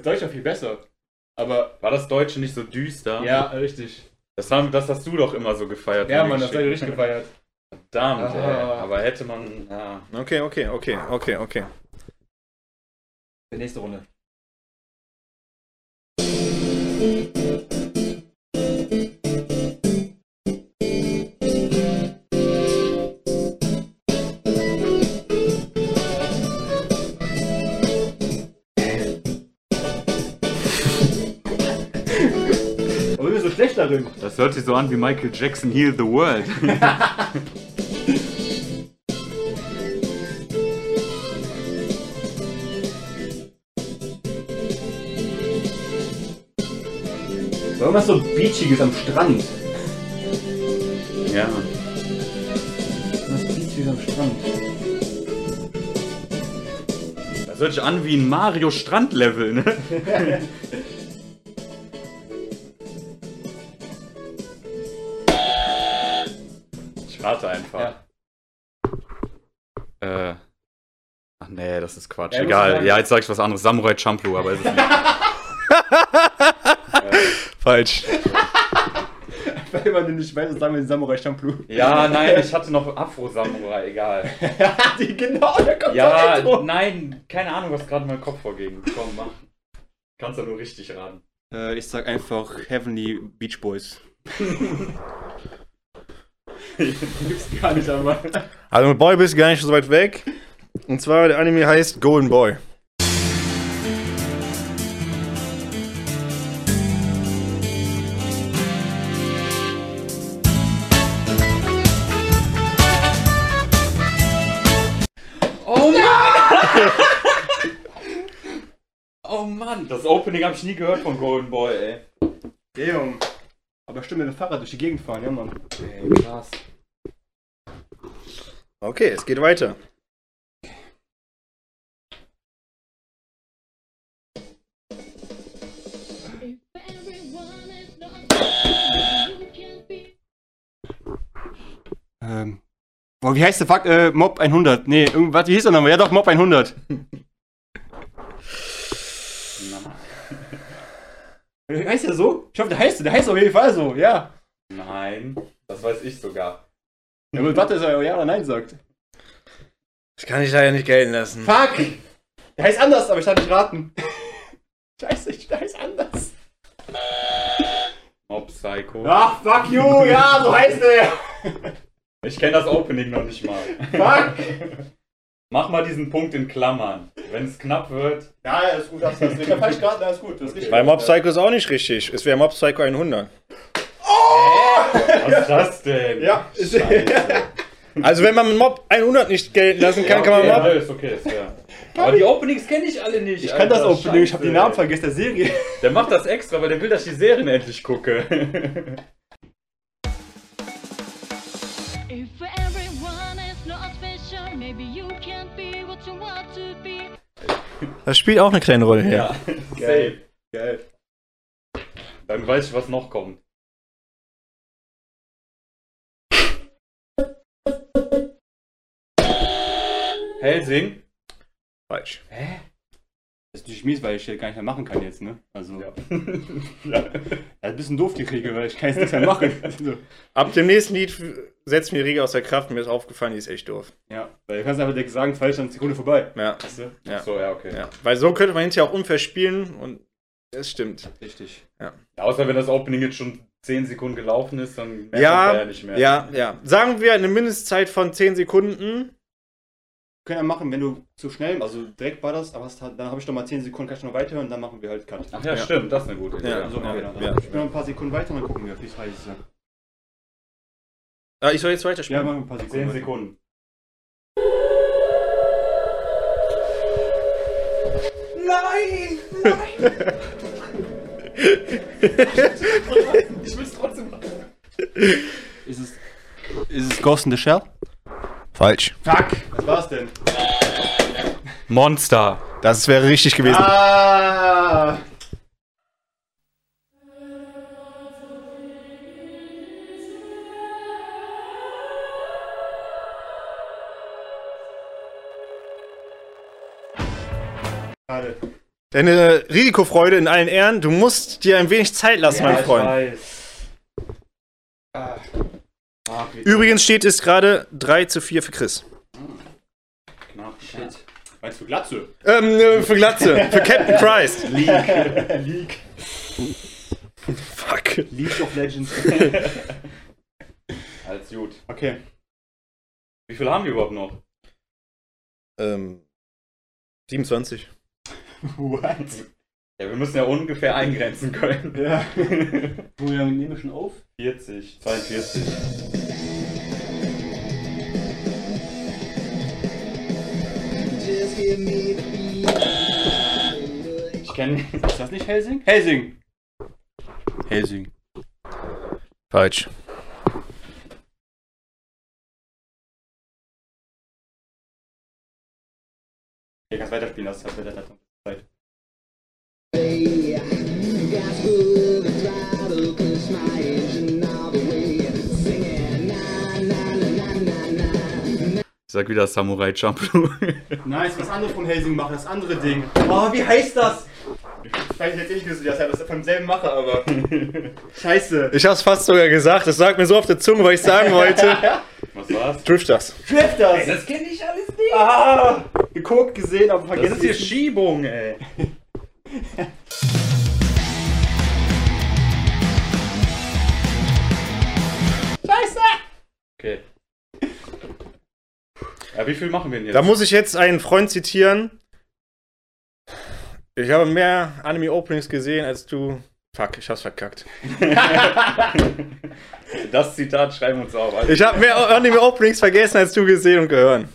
Das deutsche war viel besser. Aber, War das Deutsche nicht so düster? ja, richtig. Das, haben, das hast du doch immer so gefeiert. Ja, Mann, das habe ich geschickt- richtig gefeiert. Verdammt, ey. Ah. Aber hätte man. Ja. Okay, okay, okay, okay, okay. Die nächste Runde. Darin? Das hört sich so an wie Michael Jackson Heal the World. <laughs> Irgendwas so Beachiges am Strand. ja. Was Beachiges am Strand. Das hört sich an wie ein Mario Strandlevel, ne? <laughs> Rate einfach. Ja. Äh. Ach nee, das ist Quatsch. Ja, Egal. Ja, jetzt sag ich was anderes. Samurai Champloo, aber ist es nicht. <laughs> Falsch. Weil man nicht weiß, sagen wir den Samurai Champloo. Ja, nein, ich hatte noch Afro-Samurai, egal. <laughs> Die genau, da kommt Ja, nein, keine Ahnung, was gerade in meinem Kopf vorging. Komm, mach. Kannst du nur richtig raten. Äh, ich sag einfach Heavenly Beach Boys. <laughs> <laughs> Gibt's gar nicht, aber. Also mit Boy bist du gar nicht so weit weg. Und zwar der Anime heißt Golden Boy. Oh Mann! <laughs> oh Mann! Das Opening habe ich nie gehört von Golden Boy, ey. Ja, Junge. Aber stimmt, mit dem Fahrrad durch die Gegend fahren, ja, Mann. Ey, krass. Okay, es geht weiter. Ähm. Boah, wie heißt der Fuck? Äh, Mob 100. Nee, irgendwas, wie hieß der nochmal? Ja, doch, Mob 100. <laughs> heißt der so? Ich hoffe, der heißt, der heißt auf jeden Fall so, ja. Nein, das weiß ich sogar. Ja, aber warte, dass er ja oder nein sagt. Das kann ich leider nicht gelten lassen. Fuck! Der heißt anders, aber ich kann nicht raten. <laughs> Scheiße, ich- der heißt anders. Mob Psycho. Ach, fuck you, ja, so heißt er. Ich kenne das Opening noch nicht mal. Fuck! <laughs> Mach mal diesen Punkt in Klammern. Wenn es knapp wird. Ja, ja, ist gut, hast du das. Ich hab falsch geraten, ja, ist gut. Das ist richtig. Bei Mob Psycho ist auch nicht richtig. Es wäre Mob Psycho 100. Was ist das denn? Ja, ist Also wenn man Mob 100 nicht gelten lassen kann, kann man ja, Mob... okay, ist okay, ist fair. Aber die Openings kenne ich alle nicht. Ich kann das Opening, ich hab die Scheiße, Namen vergessen der Serie. Der macht das extra, weil der will, dass ich die Serien endlich gucke. <laughs> Das spielt auch eine kleine Rolle hier. ja, safe. Geil. Dann weiß ich, was noch kommt. Helsing? Falsch. Das ist natürlich mies, weil ich hier gar nicht mehr machen kann jetzt, ne? Also. Ja. <laughs> ja. Das ist ein bisschen doof, die Regel, weil ich kann jetzt nichts mehr machen. <laughs> Also, Ab dem nächsten Lied setzt mir die Regel aus der Kraft. Mir ist aufgefallen, die ist echt doof. ja, weil du kannst einfach direkt sagen, falsch, dann ist die vorbei. Ja, Weißt du? ja. So, ja, okay. ja. Weil so könnte man hinterher auch unfair spielen und es stimmt. Richtig. Ja, außer wenn das Opening jetzt schon 10 Sekunden gelaufen ist, dann merkt man Ja, ja nicht mehr. ja, ja. Sagen wir eine Mindestzeit von 10 Sekunden. Wir können ja machen, wenn du zu schnell, also direkt war das, aber hast, halt- dann habe ich noch mal 10 Sekunden, kann ich noch weiterhören, dann machen wir halt Cut. Ach ja, Ja. stimmt, das ist eine gute Idee. Ja, Also, ja, okay, dann ja. Ich bin noch ein paar Sekunden weiter und dann gucken wir, wie es heißt. Ah, ich soll jetzt Ja, weiterspielen. machen wir ein paar Sekunden. 10 weiter. Sekunden. <laughs> Ich will es trotzdem machen. Ist es, ist es Ghost in the Shell? Falsch. Fuck! Was war's denn? Monster. Das wäre richtig gewesen. Ah! Schade. Deine Risikofreude in allen Ehren. Du musst dir ein wenig Zeit lassen, mein Freund. weiß. Ah. Wie Übrigens steht es gerade 3 zu 4 für Chris. knapp. Shit. Meinst du Glatze? Ähm, äh, für Glatze. für Captain Christ. <laughs> League. Fuck. League of Legends. <laughs> Als gut. Okay. Wie viel haben wir überhaupt noch? Ähm, 27. What? Ja, wir müssen ja ungefähr eingrenzen können. Ja. <laughs> Wo wir nehmen wir schon auf? 40, 42. Ich kenne. Ist das nicht Helsing? Helsing! Helsing. Falsch. Ich kann weiterspielen, das hat. Zeit. Ich sag wieder Samurai Champloo. <laughs> Nice, was anderes von Helsing machen, das andere Ding. Oh, wie heißt das? Ich weiß jetzt nicht, wie das ist, das ist vom selben Macher, aber. <laughs> Scheiße. Ich hab's fast sogar gesagt. Das sagt mir so auf der Zunge, weil ich sagen wollte. <laughs> Was war's? Drifters. Drifters! Das kenne ich alles nicht. Ah! Geguckt, gesehen, aber Das vergessen. ist hier Schiebung, ey. Scheiße! Okay. Ja, wie viel machen wir denn jetzt? Da muss ich jetzt einen Freund zitieren. Ich habe mehr Anime-Openings gesehen als du. Fuck, ich hab's verkackt. <laughs> das Zitat schreiben wir uns auf. Also Ich habe mehr Anime-Openings vergessen als du gesehen und gehört.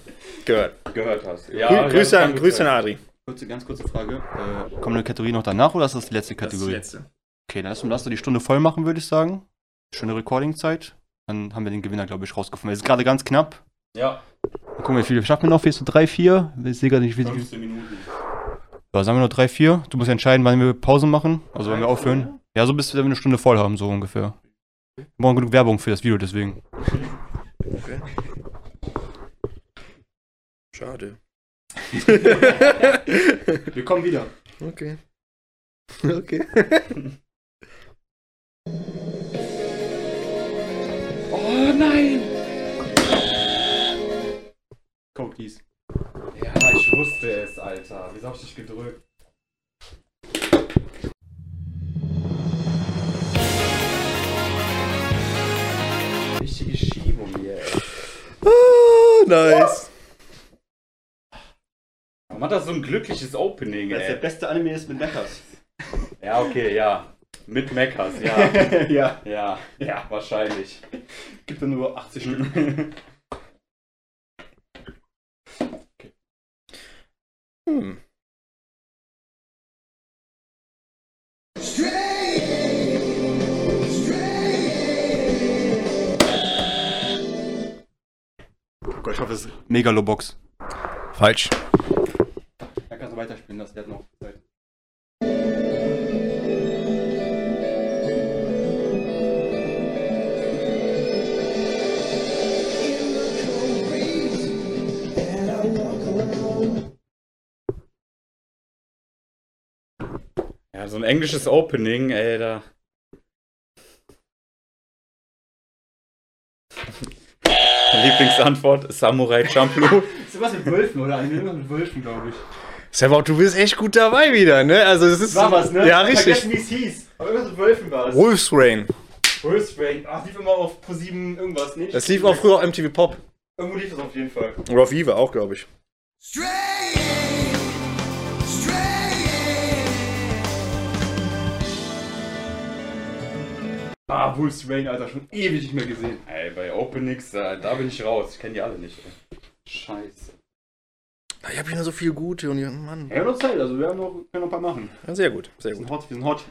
Gehört. gehört hast. Grü Ja, Grüße, ja, an, Grüße an. Adri. Kurze, ganz kurze Frage. Äh, kommt eine Kategorie noch danach oder ist das die letzte Das ist die Kategorie? letzte. Okay, dann lass uns die Stunde voll machen, würde ich sagen. Schöne Recording-Zeit. Dann haben wir den Gewinner, glaube ich, rausgefunden. Es ist gerade ganz knapp. Ja, Mal gucken, wie viele schaffen wir noch? Hier ist so drei, vier. Ich sehe gar nicht, wie viel. 15 Minuten. Ja, sagen wir noch drei, vier. Du musst ja entscheiden, wann wir Pause machen. Also, wann wir aufhören. Ja, so bis wir eine Stunde voll haben, so ungefähr. Wir brauchen genug Werbung für das Video, deswegen. Okay. Schade. <laughs> Wir kommen wieder. Okay. <laughs> Okay. Oh nein! Code Keys. Ja, ich wusste es, Alter. Wieso hab ich dich gedrückt? Richtige Schiebung hier, ey. Ah, nice. Warum hat das so ein glückliches Opening, ey? beste Anime ist mit Mechas. Ja, okay, ja. Mit Meckers, ja. ja. <laughs> Ja, ja, wahrscheinlich. Gibt ja nur 80 Stück. <laughs> Hm. Oh Gott, ich hoffe, es ist Megalobox. Falsch. Da kannst du weiterspielen, das hat noch Ja, so ein englisches Opening, ey, da. <laughs> Lieblingsantwort: Samurai Champloo. <laughs> Ist was mit Wölfen oder Anime mit Wölfen, glaube ich. Servus, du bist echt gut dabei wieder, ne? Also es ist War was, ne? Ja, Vergessen, richtig. wie es hieß. Aber irgendwas mit Wölfen war es. Wolf's Rain. Wolfsrain. Ach, lief immer auf Pro7 irgendwas, nicht? Das lief auch früher auf MTV Pop. Irgendwo lief das auf jeden Fall. Oder auf Viva auch, glaube ich. Ah, Wolfsrain, Alter, schon ewig nicht mehr gesehen. Ey, bei Openings, äh, da bin ich raus. Ich kenne die alle nicht. Ey. Scheiße. Ah, Ich habe hier nur so viel gute und Mann. Ja, noch Zeit, also wir haben noch, können noch ein paar machen. Ja, sehr gut, sehr Wir sind gut. hot, wir sind hot.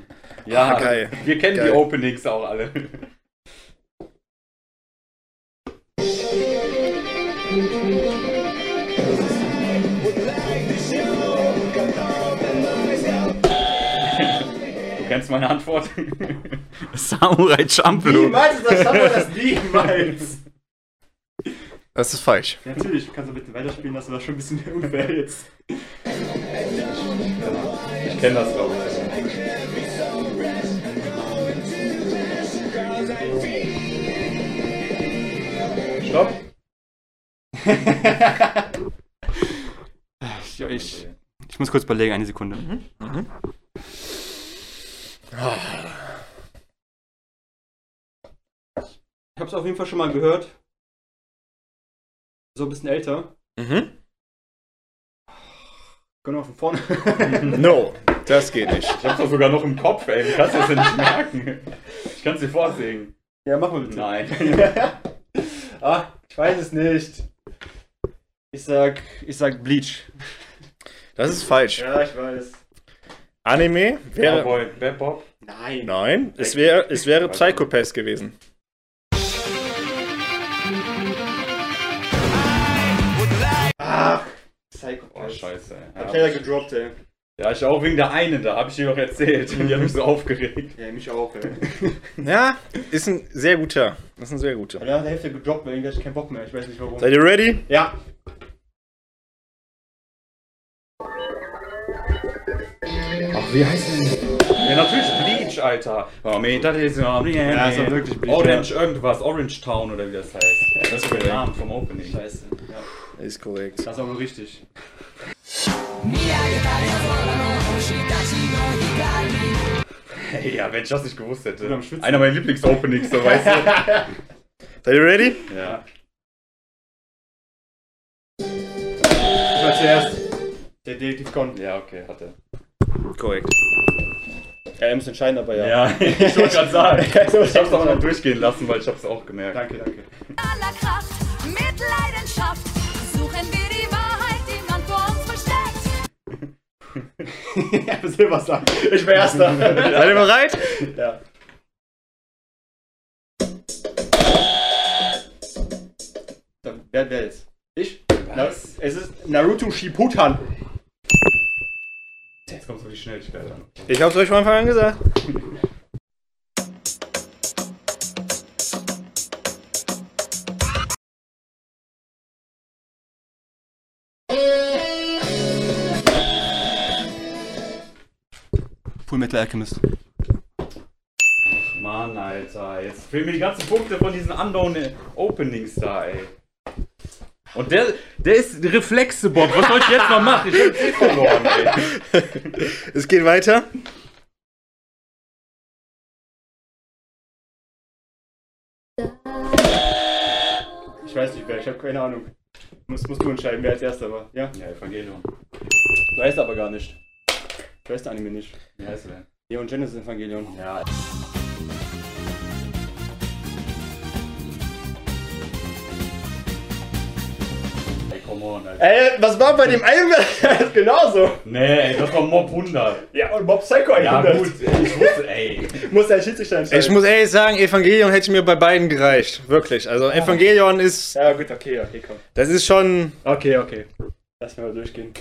Ja, Ah, geil. Wir kennen Geil. die Openings auch alle. <laughs> kennst meine Antwort? <laughs> Samurai Champloo. Niemals ist das Standard das <laughs> niemals. Das ist falsch. Natürlich, kannst du bitte weiterspielen, das war schon ein bisschen unfair jetzt. Ich kenne das, glaube ich. Stopp. Ich, <laughs> ich, ich muss kurz überlegen, eine Sekunde. Ich habe es auf jeden Fall schon mal gehört. So ein bisschen älter. Mhm. Können wir von vorne. <laughs> No, das geht nicht. Ich hab's doch sogar noch im Kopf, ey. Wie kannst du das denn nicht merken? Ich kann's dir vorsingen. ja, machen wir bitte. Nein. <laughs> ah, ich weiß es nicht. Ich sag, ich sag Bleach. Das ist falsch. Ja, ich weiß. Anime wäre. Cowboy Bebop. Nein. Nein, es wäre, es wäre Psychopath gewesen. Ach, Psycho. Oh, scheiße, Hat ey. leider gedroppt, ey. Ja, ich auch wegen der einen da, hab ich dir doch erzählt. Die hat mich so aufgeregt. Ja, mich auch, ey. <laughs> Ja, ist ein sehr guter. Das ist ein sehr guter. Aber der hat die Hälfte gedroppt, weil ich keinen Bock mehr. Ich weiß nicht warum. Seid ihr ready? Ja. Wie heißt denn? Ja, natürlich Bleach, Alter. Oh, me, das ist ja, Ja, ist doch wirklich Bleach, Orange irgendwas, Orange Town oder wie das heißt. Das ist der Name vom Opening. Scheiße. Ja. Ist korrekt. Das ist aber richtig. Hey, ja, wenn ich das nicht gewusst hätte. Einer meiner Lieblings-Openings, so weißt du. <laughs> Seid ihr ready? ja. Ich war zuerst. Der Detektiv Con. Ja, okay, hatte. Korrekt. Ja, er muss entscheiden, aber ja. Ja, <laughs> ich wollte gerade sagen. <laughs> Ich hab's auch noch durchgehen lassen, weil ich hab's auch gemerkt. Danke, danke. aller Kraft, mit Leidenschaft suchen wir die Wahrheit, die man vor uns versteckt. <laughs> ja, selber sagen. Ich bin Erster. Seid ihr bereit? ja. Dann, wer, wer jetzt? Ich? Na, es ist Naruto Shippuden. Jetzt kommst du die Schnelligkeit an. Ich hab's euch von Anfang an gesagt. Full Metal Alchemist. Mann, Alter, jetzt fehlen mir die ganzen Punkte von diesen anderen Openings da, ey. Und der, der ist Reflexe, Bob. Was soll ich jetzt noch machen? Ich hab eh verloren, ey. <laughs> Es geht weiter. Ich weiß nicht wer, ich habe keine Ahnung. Musst, musst du entscheiden, wer als Erster war. Ja? Ja, Evangelion. Du weißt aber gar nicht. Du weißt Anime nicht. Wie heißt er denn? Neon Genesis Evangelion. Ja. On, Alter. Ey, was war bei dem einen <laughs> genauso? Nee, das war Mob 100. Ja, und Mob Psycho 100. Ja, gut, ich wusste, ey. <laughs> Muss der Schiedsrichter entscheiden. Ich muss ehrlich sagen, Evangelion hätte mir bei beiden gereicht. Wirklich. Also Evangelion ist. Ja, gut, okay, okay, komm. Das ist schon. Okay, okay. Lass mal durchgehen.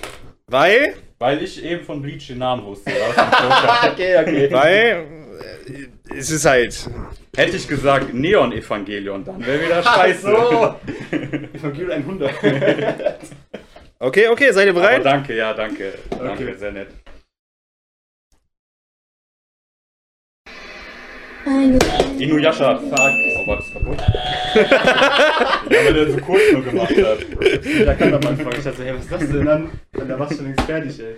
Weil. Weil ich eben von Bleach den Namen wusste. <laughs> Okay, okay. Weil. Äh, Es ist halt. Hätte ich gesagt Neon-Evangelion, dann wäre wieder scheiße. so. <laughs> Evangelion 100. <laughs> Okay, okay, seid ihr Aber bereit? danke, ja, danke. Danke, Okay. sehr nett. Inuyasha. Fuck. Oh, war das kaputt? <laughs> ja, weil der so kurz nur gemacht hat. Da kann am Anfang. Ich dachte, hey, was ist das denn? Dann, dann da warst du schon längst fertig, ey.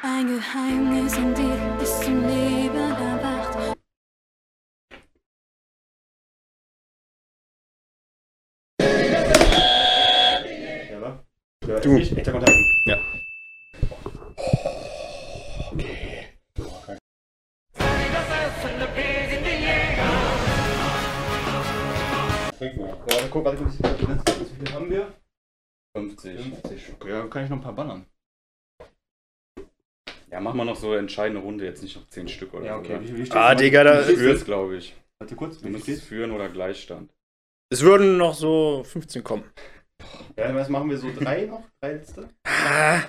Ein Geheimnis in dir ist zum Leben erwacht. Ja, wa? Ja, Du. Ich, echter Kontakt. Ja. Warte, guck, warte, wie viel haben wir? 50. 50. Ja, kann ich noch ein paar bannern. Ja, machen wir noch so eine entscheidende Runde, jetzt nicht noch 10 Stück oder Ja, so. okay. oder? Wie, wie steht's Ah? Digga, da- führst, glaube ich. Warte kurz, Du müsstest steht's? führen oder Gleichstand. Es würden noch so 15 kommen. Ja, was machen wir so? Drei noch? Drei letzte? Ah,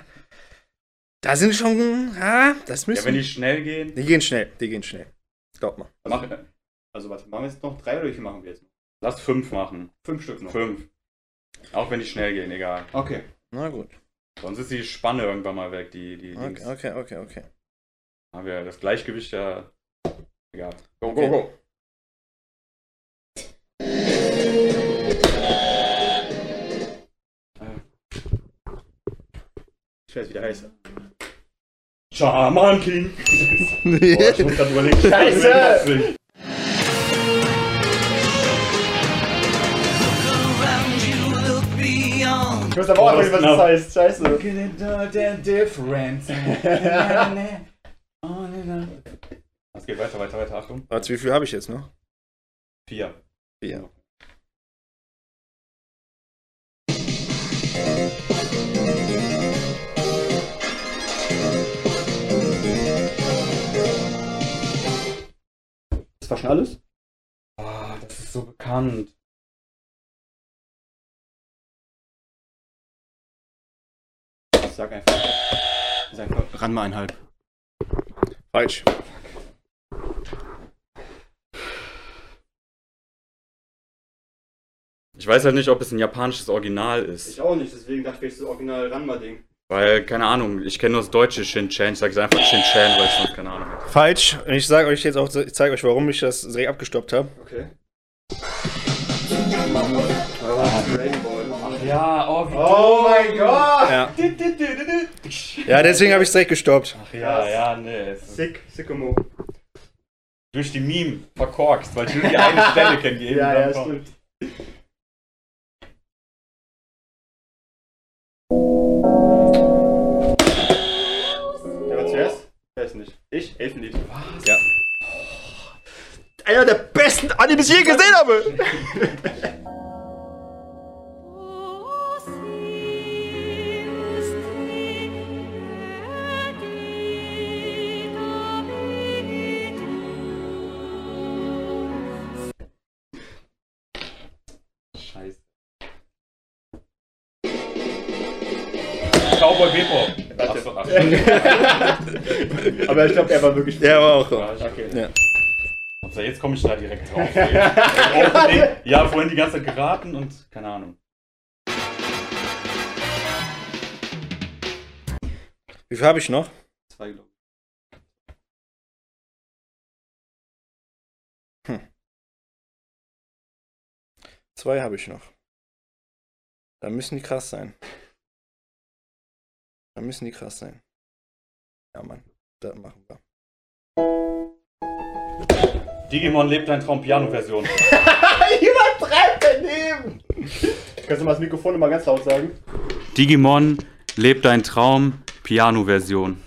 da sind schon. Ah, das Ja, müssen. wenn die schnell gehen, die gehen schnell. Die gehen schnell. Glaub mal. mach, Also, warte, machen wir jetzt noch drei oder wie viel machen wir jetzt noch? lass 5 machen. Fünf Stück noch. 5. Auch wenn die schnell gehen, egal. Okay. Na gut. Sonst ist die Spanne irgendwann mal weg, die, die Okay, Dings. okay, okay. okay. Haben wir das Gleichgewicht ja. Egal. Go, Okay. go, go. Ich weiß, wie der heißt. Shaman King. <laughs> Boah, ich muss grad überlegen. Scheiße! Ich weiß aber auch nicht, was das heißt. Scheiße. Es <laughs> geht weiter, weiter, weiter. Achtung. Warte, wie viel habe ich jetzt noch? Vier. Vier. Das war schon alles? Ah, das ist so bekannt. Sag einfach. Sag einfach Ranma einhalb. Falsch. Ich weiß halt nicht, ob es ein japanisches Original ist. Ich auch nicht, deswegen dachte ich, das Original Ranma-Ding. Weil, keine Ahnung, ich kenne nur das deutsche Shin-Chan. Ich sage einfach Shin-Chan, weil ich sonst keine Ahnung habe. Falsch. Und ich sage euch jetzt auch, ich zeige euch, warum ich das direkt abgestoppt habe. Okay. Ja, oh, wie Oh mein Gott! Ja. Ja, deswegen habe ich es direkt gestoppt. Ja, ja, nee. es ist Sick, Sickomo. Durch die Meme verkorkst, weil ich nur die eine Stelle kenne, die <laughs> eben Ja, ja, dann kommt. stimmt. Wer war zuerst? Ich weiß nicht. Ich? Elfenlied. Was? Ja. Einer der besten Animes, die ich je gesehen habe! <laughs> Cowboy Bebop. Ach. Aber ich glaube, er war wirklich. Ja, aber auch. Okay. Ja. Also jetzt komme ich da direkt drauf. <laughs> Ja, vorhin die ganze Zeit geraten und keine Ahnung. Wie viel habe ich noch? Zwei, glaub Zwei habe ich noch. Da müssen die krass sein. Da müssen die krass sein. Ja, Mann. Das machen wir. Digimon lebt dein Traum Piano-Version. <laughs> Übertreib daneben! Kannst du mal das Mikrofon immer ganz laut sagen? Digimon lebt dein Traum Piano-Version.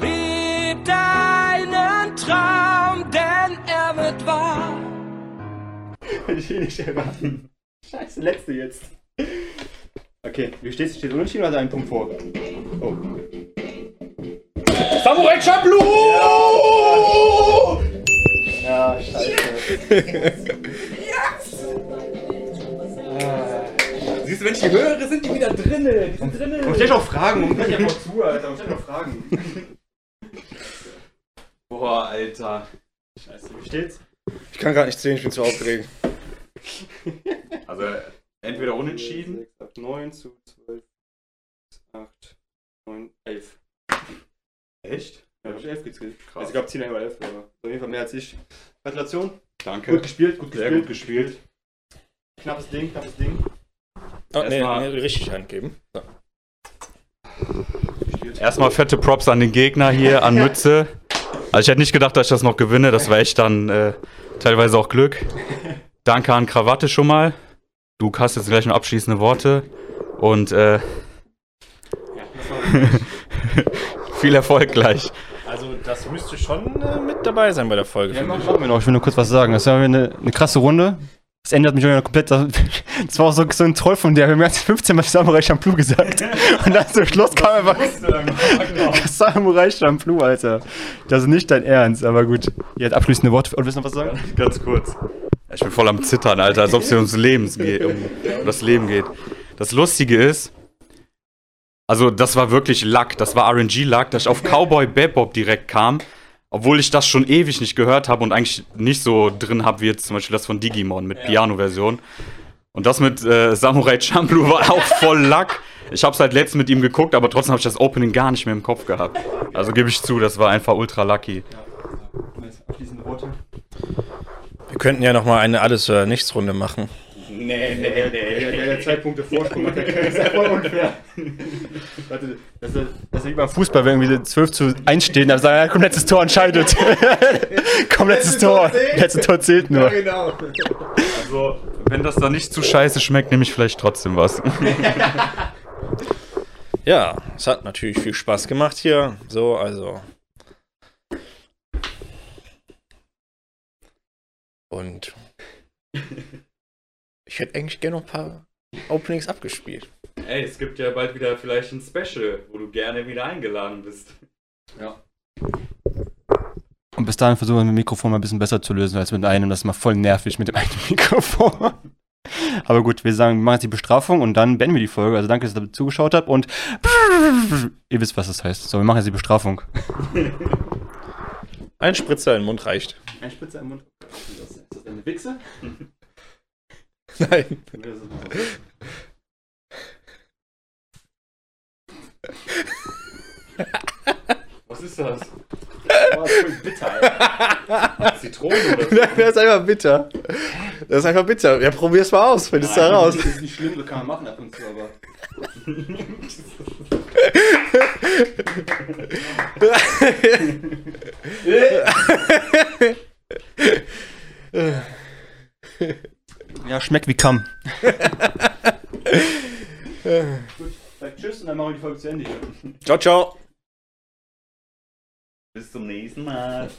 Leb deinen Traum, denn er wird wahr. Hätte ich eh nicht erwarten. Scheiße, letzte jetzt. Okay, wie steht's? Steht unentschieden oder hat er einen Punkt vor? Oh. Samurai Champloo! Ja, scheiße. Siehst du, wenn ich die höre, sind die wieder drinne. Die sind Und drinne. stell doch Fragen, und kann ja mal zu, Alter. Und stell doch Fragen. <laughs> Boah, Alter. Scheiße, wie steht's? Ich kann gerade nicht sehen, ich bin zu aufgeregt. Also entweder unentschieden. 6, 8, 9 zu 12, 8, 9, 11. Echt? Ja, hab ich 11 gezählt. Krass. Also ich glaube, Tina über 11, aber auf jeden Fall mehr als ich. Gratulation. Danke. Gut gespielt, gut Sehr gespielt. gut gespielt. Knappes Ding, knappes Ding. Oh, nee, nee, richtig Hand geben. So. Erstmal fette Props an den Gegner hier, an <laughs> Mütze. Also ich hätte nicht gedacht, dass ich das noch gewinne. Das war echt dann äh, teilweise auch Glück. <laughs> Danke an Krawatte schon mal. Du hast jetzt gleich noch abschließende Worte. Und äh, <laughs> viel Erfolg gleich. Also, das müsste schon äh, mit dabei sein bei der Folge. Ja, machen wir noch. Ich will nur kurz was sagen. Das war eine, eine krasse Runde. Das ändert mich auch komplett. <laughs> Das war auch so, so ein Troll von der. Wir haben jetzt 15 Mal Samurai Champloo gesagt. <laughs> Und dann zum Schluss kam einfach Samurai Champloo, Alter. Das ist nicht dein Ernst, aber gut. Ihr habt abschließende Worte. Und willst du noch was sagen? Ganz kurz. Ich bin voll am Zittern, Alter, als ob es hier ums Lebens geht, um, um das Leben geht. Das Lustige ist, also das war wirklich Luck, das war RNG-Luck, dass ich auf Cowboy Bebop direkt kam, obwohl ich das schon ewig nicht gehört habe und eigentlich nicht so drin habe, wie jetzt zum Beispiel das von Digimon mit Piano-Version. Und das mit äh, Samurai Champloo war auch voll Luck. Ich habe seit letztem mit ihm geguckt, aber trotzdem habe ich das Opening gar nicht mehr im Kopf gehabt. Also gebe ich zu, das war einfach ultra lucky. Abschließende Worte. Wir könnten ja nochmal eine Alles- oder Nichts-Runde machen. Nee, nee, Der, der hat zwei Punkte Vorsprung hat, der ist ja voll unfair. Warte, das ist, das ist wie beim Fußball, wenn irgendwie 12 zu 1 stehen, dann sagen, ja, komm, letztes Tor entscheidet. <laughs> komm, letztes Tor. Letztes Tor zählt nur. genau. Also, wenn das dann nicht zu scheiße schmeckt, nehme ich vielleicht trotzdem was. <laughs> Ja, es hat natürlich viel Spaß gemacht hier. So, also. Und ich hätte eigentlich gerne noch ein paar Openings abgespielt. Ey, es gibt ja bald wieder vielleicht ein Special, wo du gerne wieder eingeladen bist. Und bis dahin versuchen wir mit dem Mikrofon mal ein bisschen besser zu lösen als mit einem. Das ist mal voll nervig mit dem einen <laughs> Mikrofon. Aber gut, wir sagen, wir machen jetzt die Bestrafung und dann beenden wir die Folge. Also danke, dass ihr zugeschaut habt und <laughs> ihr wisst, was das heißt. So, wir machen jetzt die Bestrafung. Ein Spritzer in den Mund reicht. Ein Spitzer im Mund. Das eine Wichse? <laughs> Nein. Was ist das? Oh, das ist voll bitter, ey. <laughs> Zitrone oder Nein, das ist einfach bitter. Das ist einfach bitter. Ja, probier's mal aus, findest du heraus. Das ist nicht schlimm, das kann man machen ab und zu, aber. <laughs> Ja, schmeckt wie Kamm. Gut, dann tschüss und dann machen wir die Folge zu Ende. Ciao, ciao. Bis zum nächsten Mal.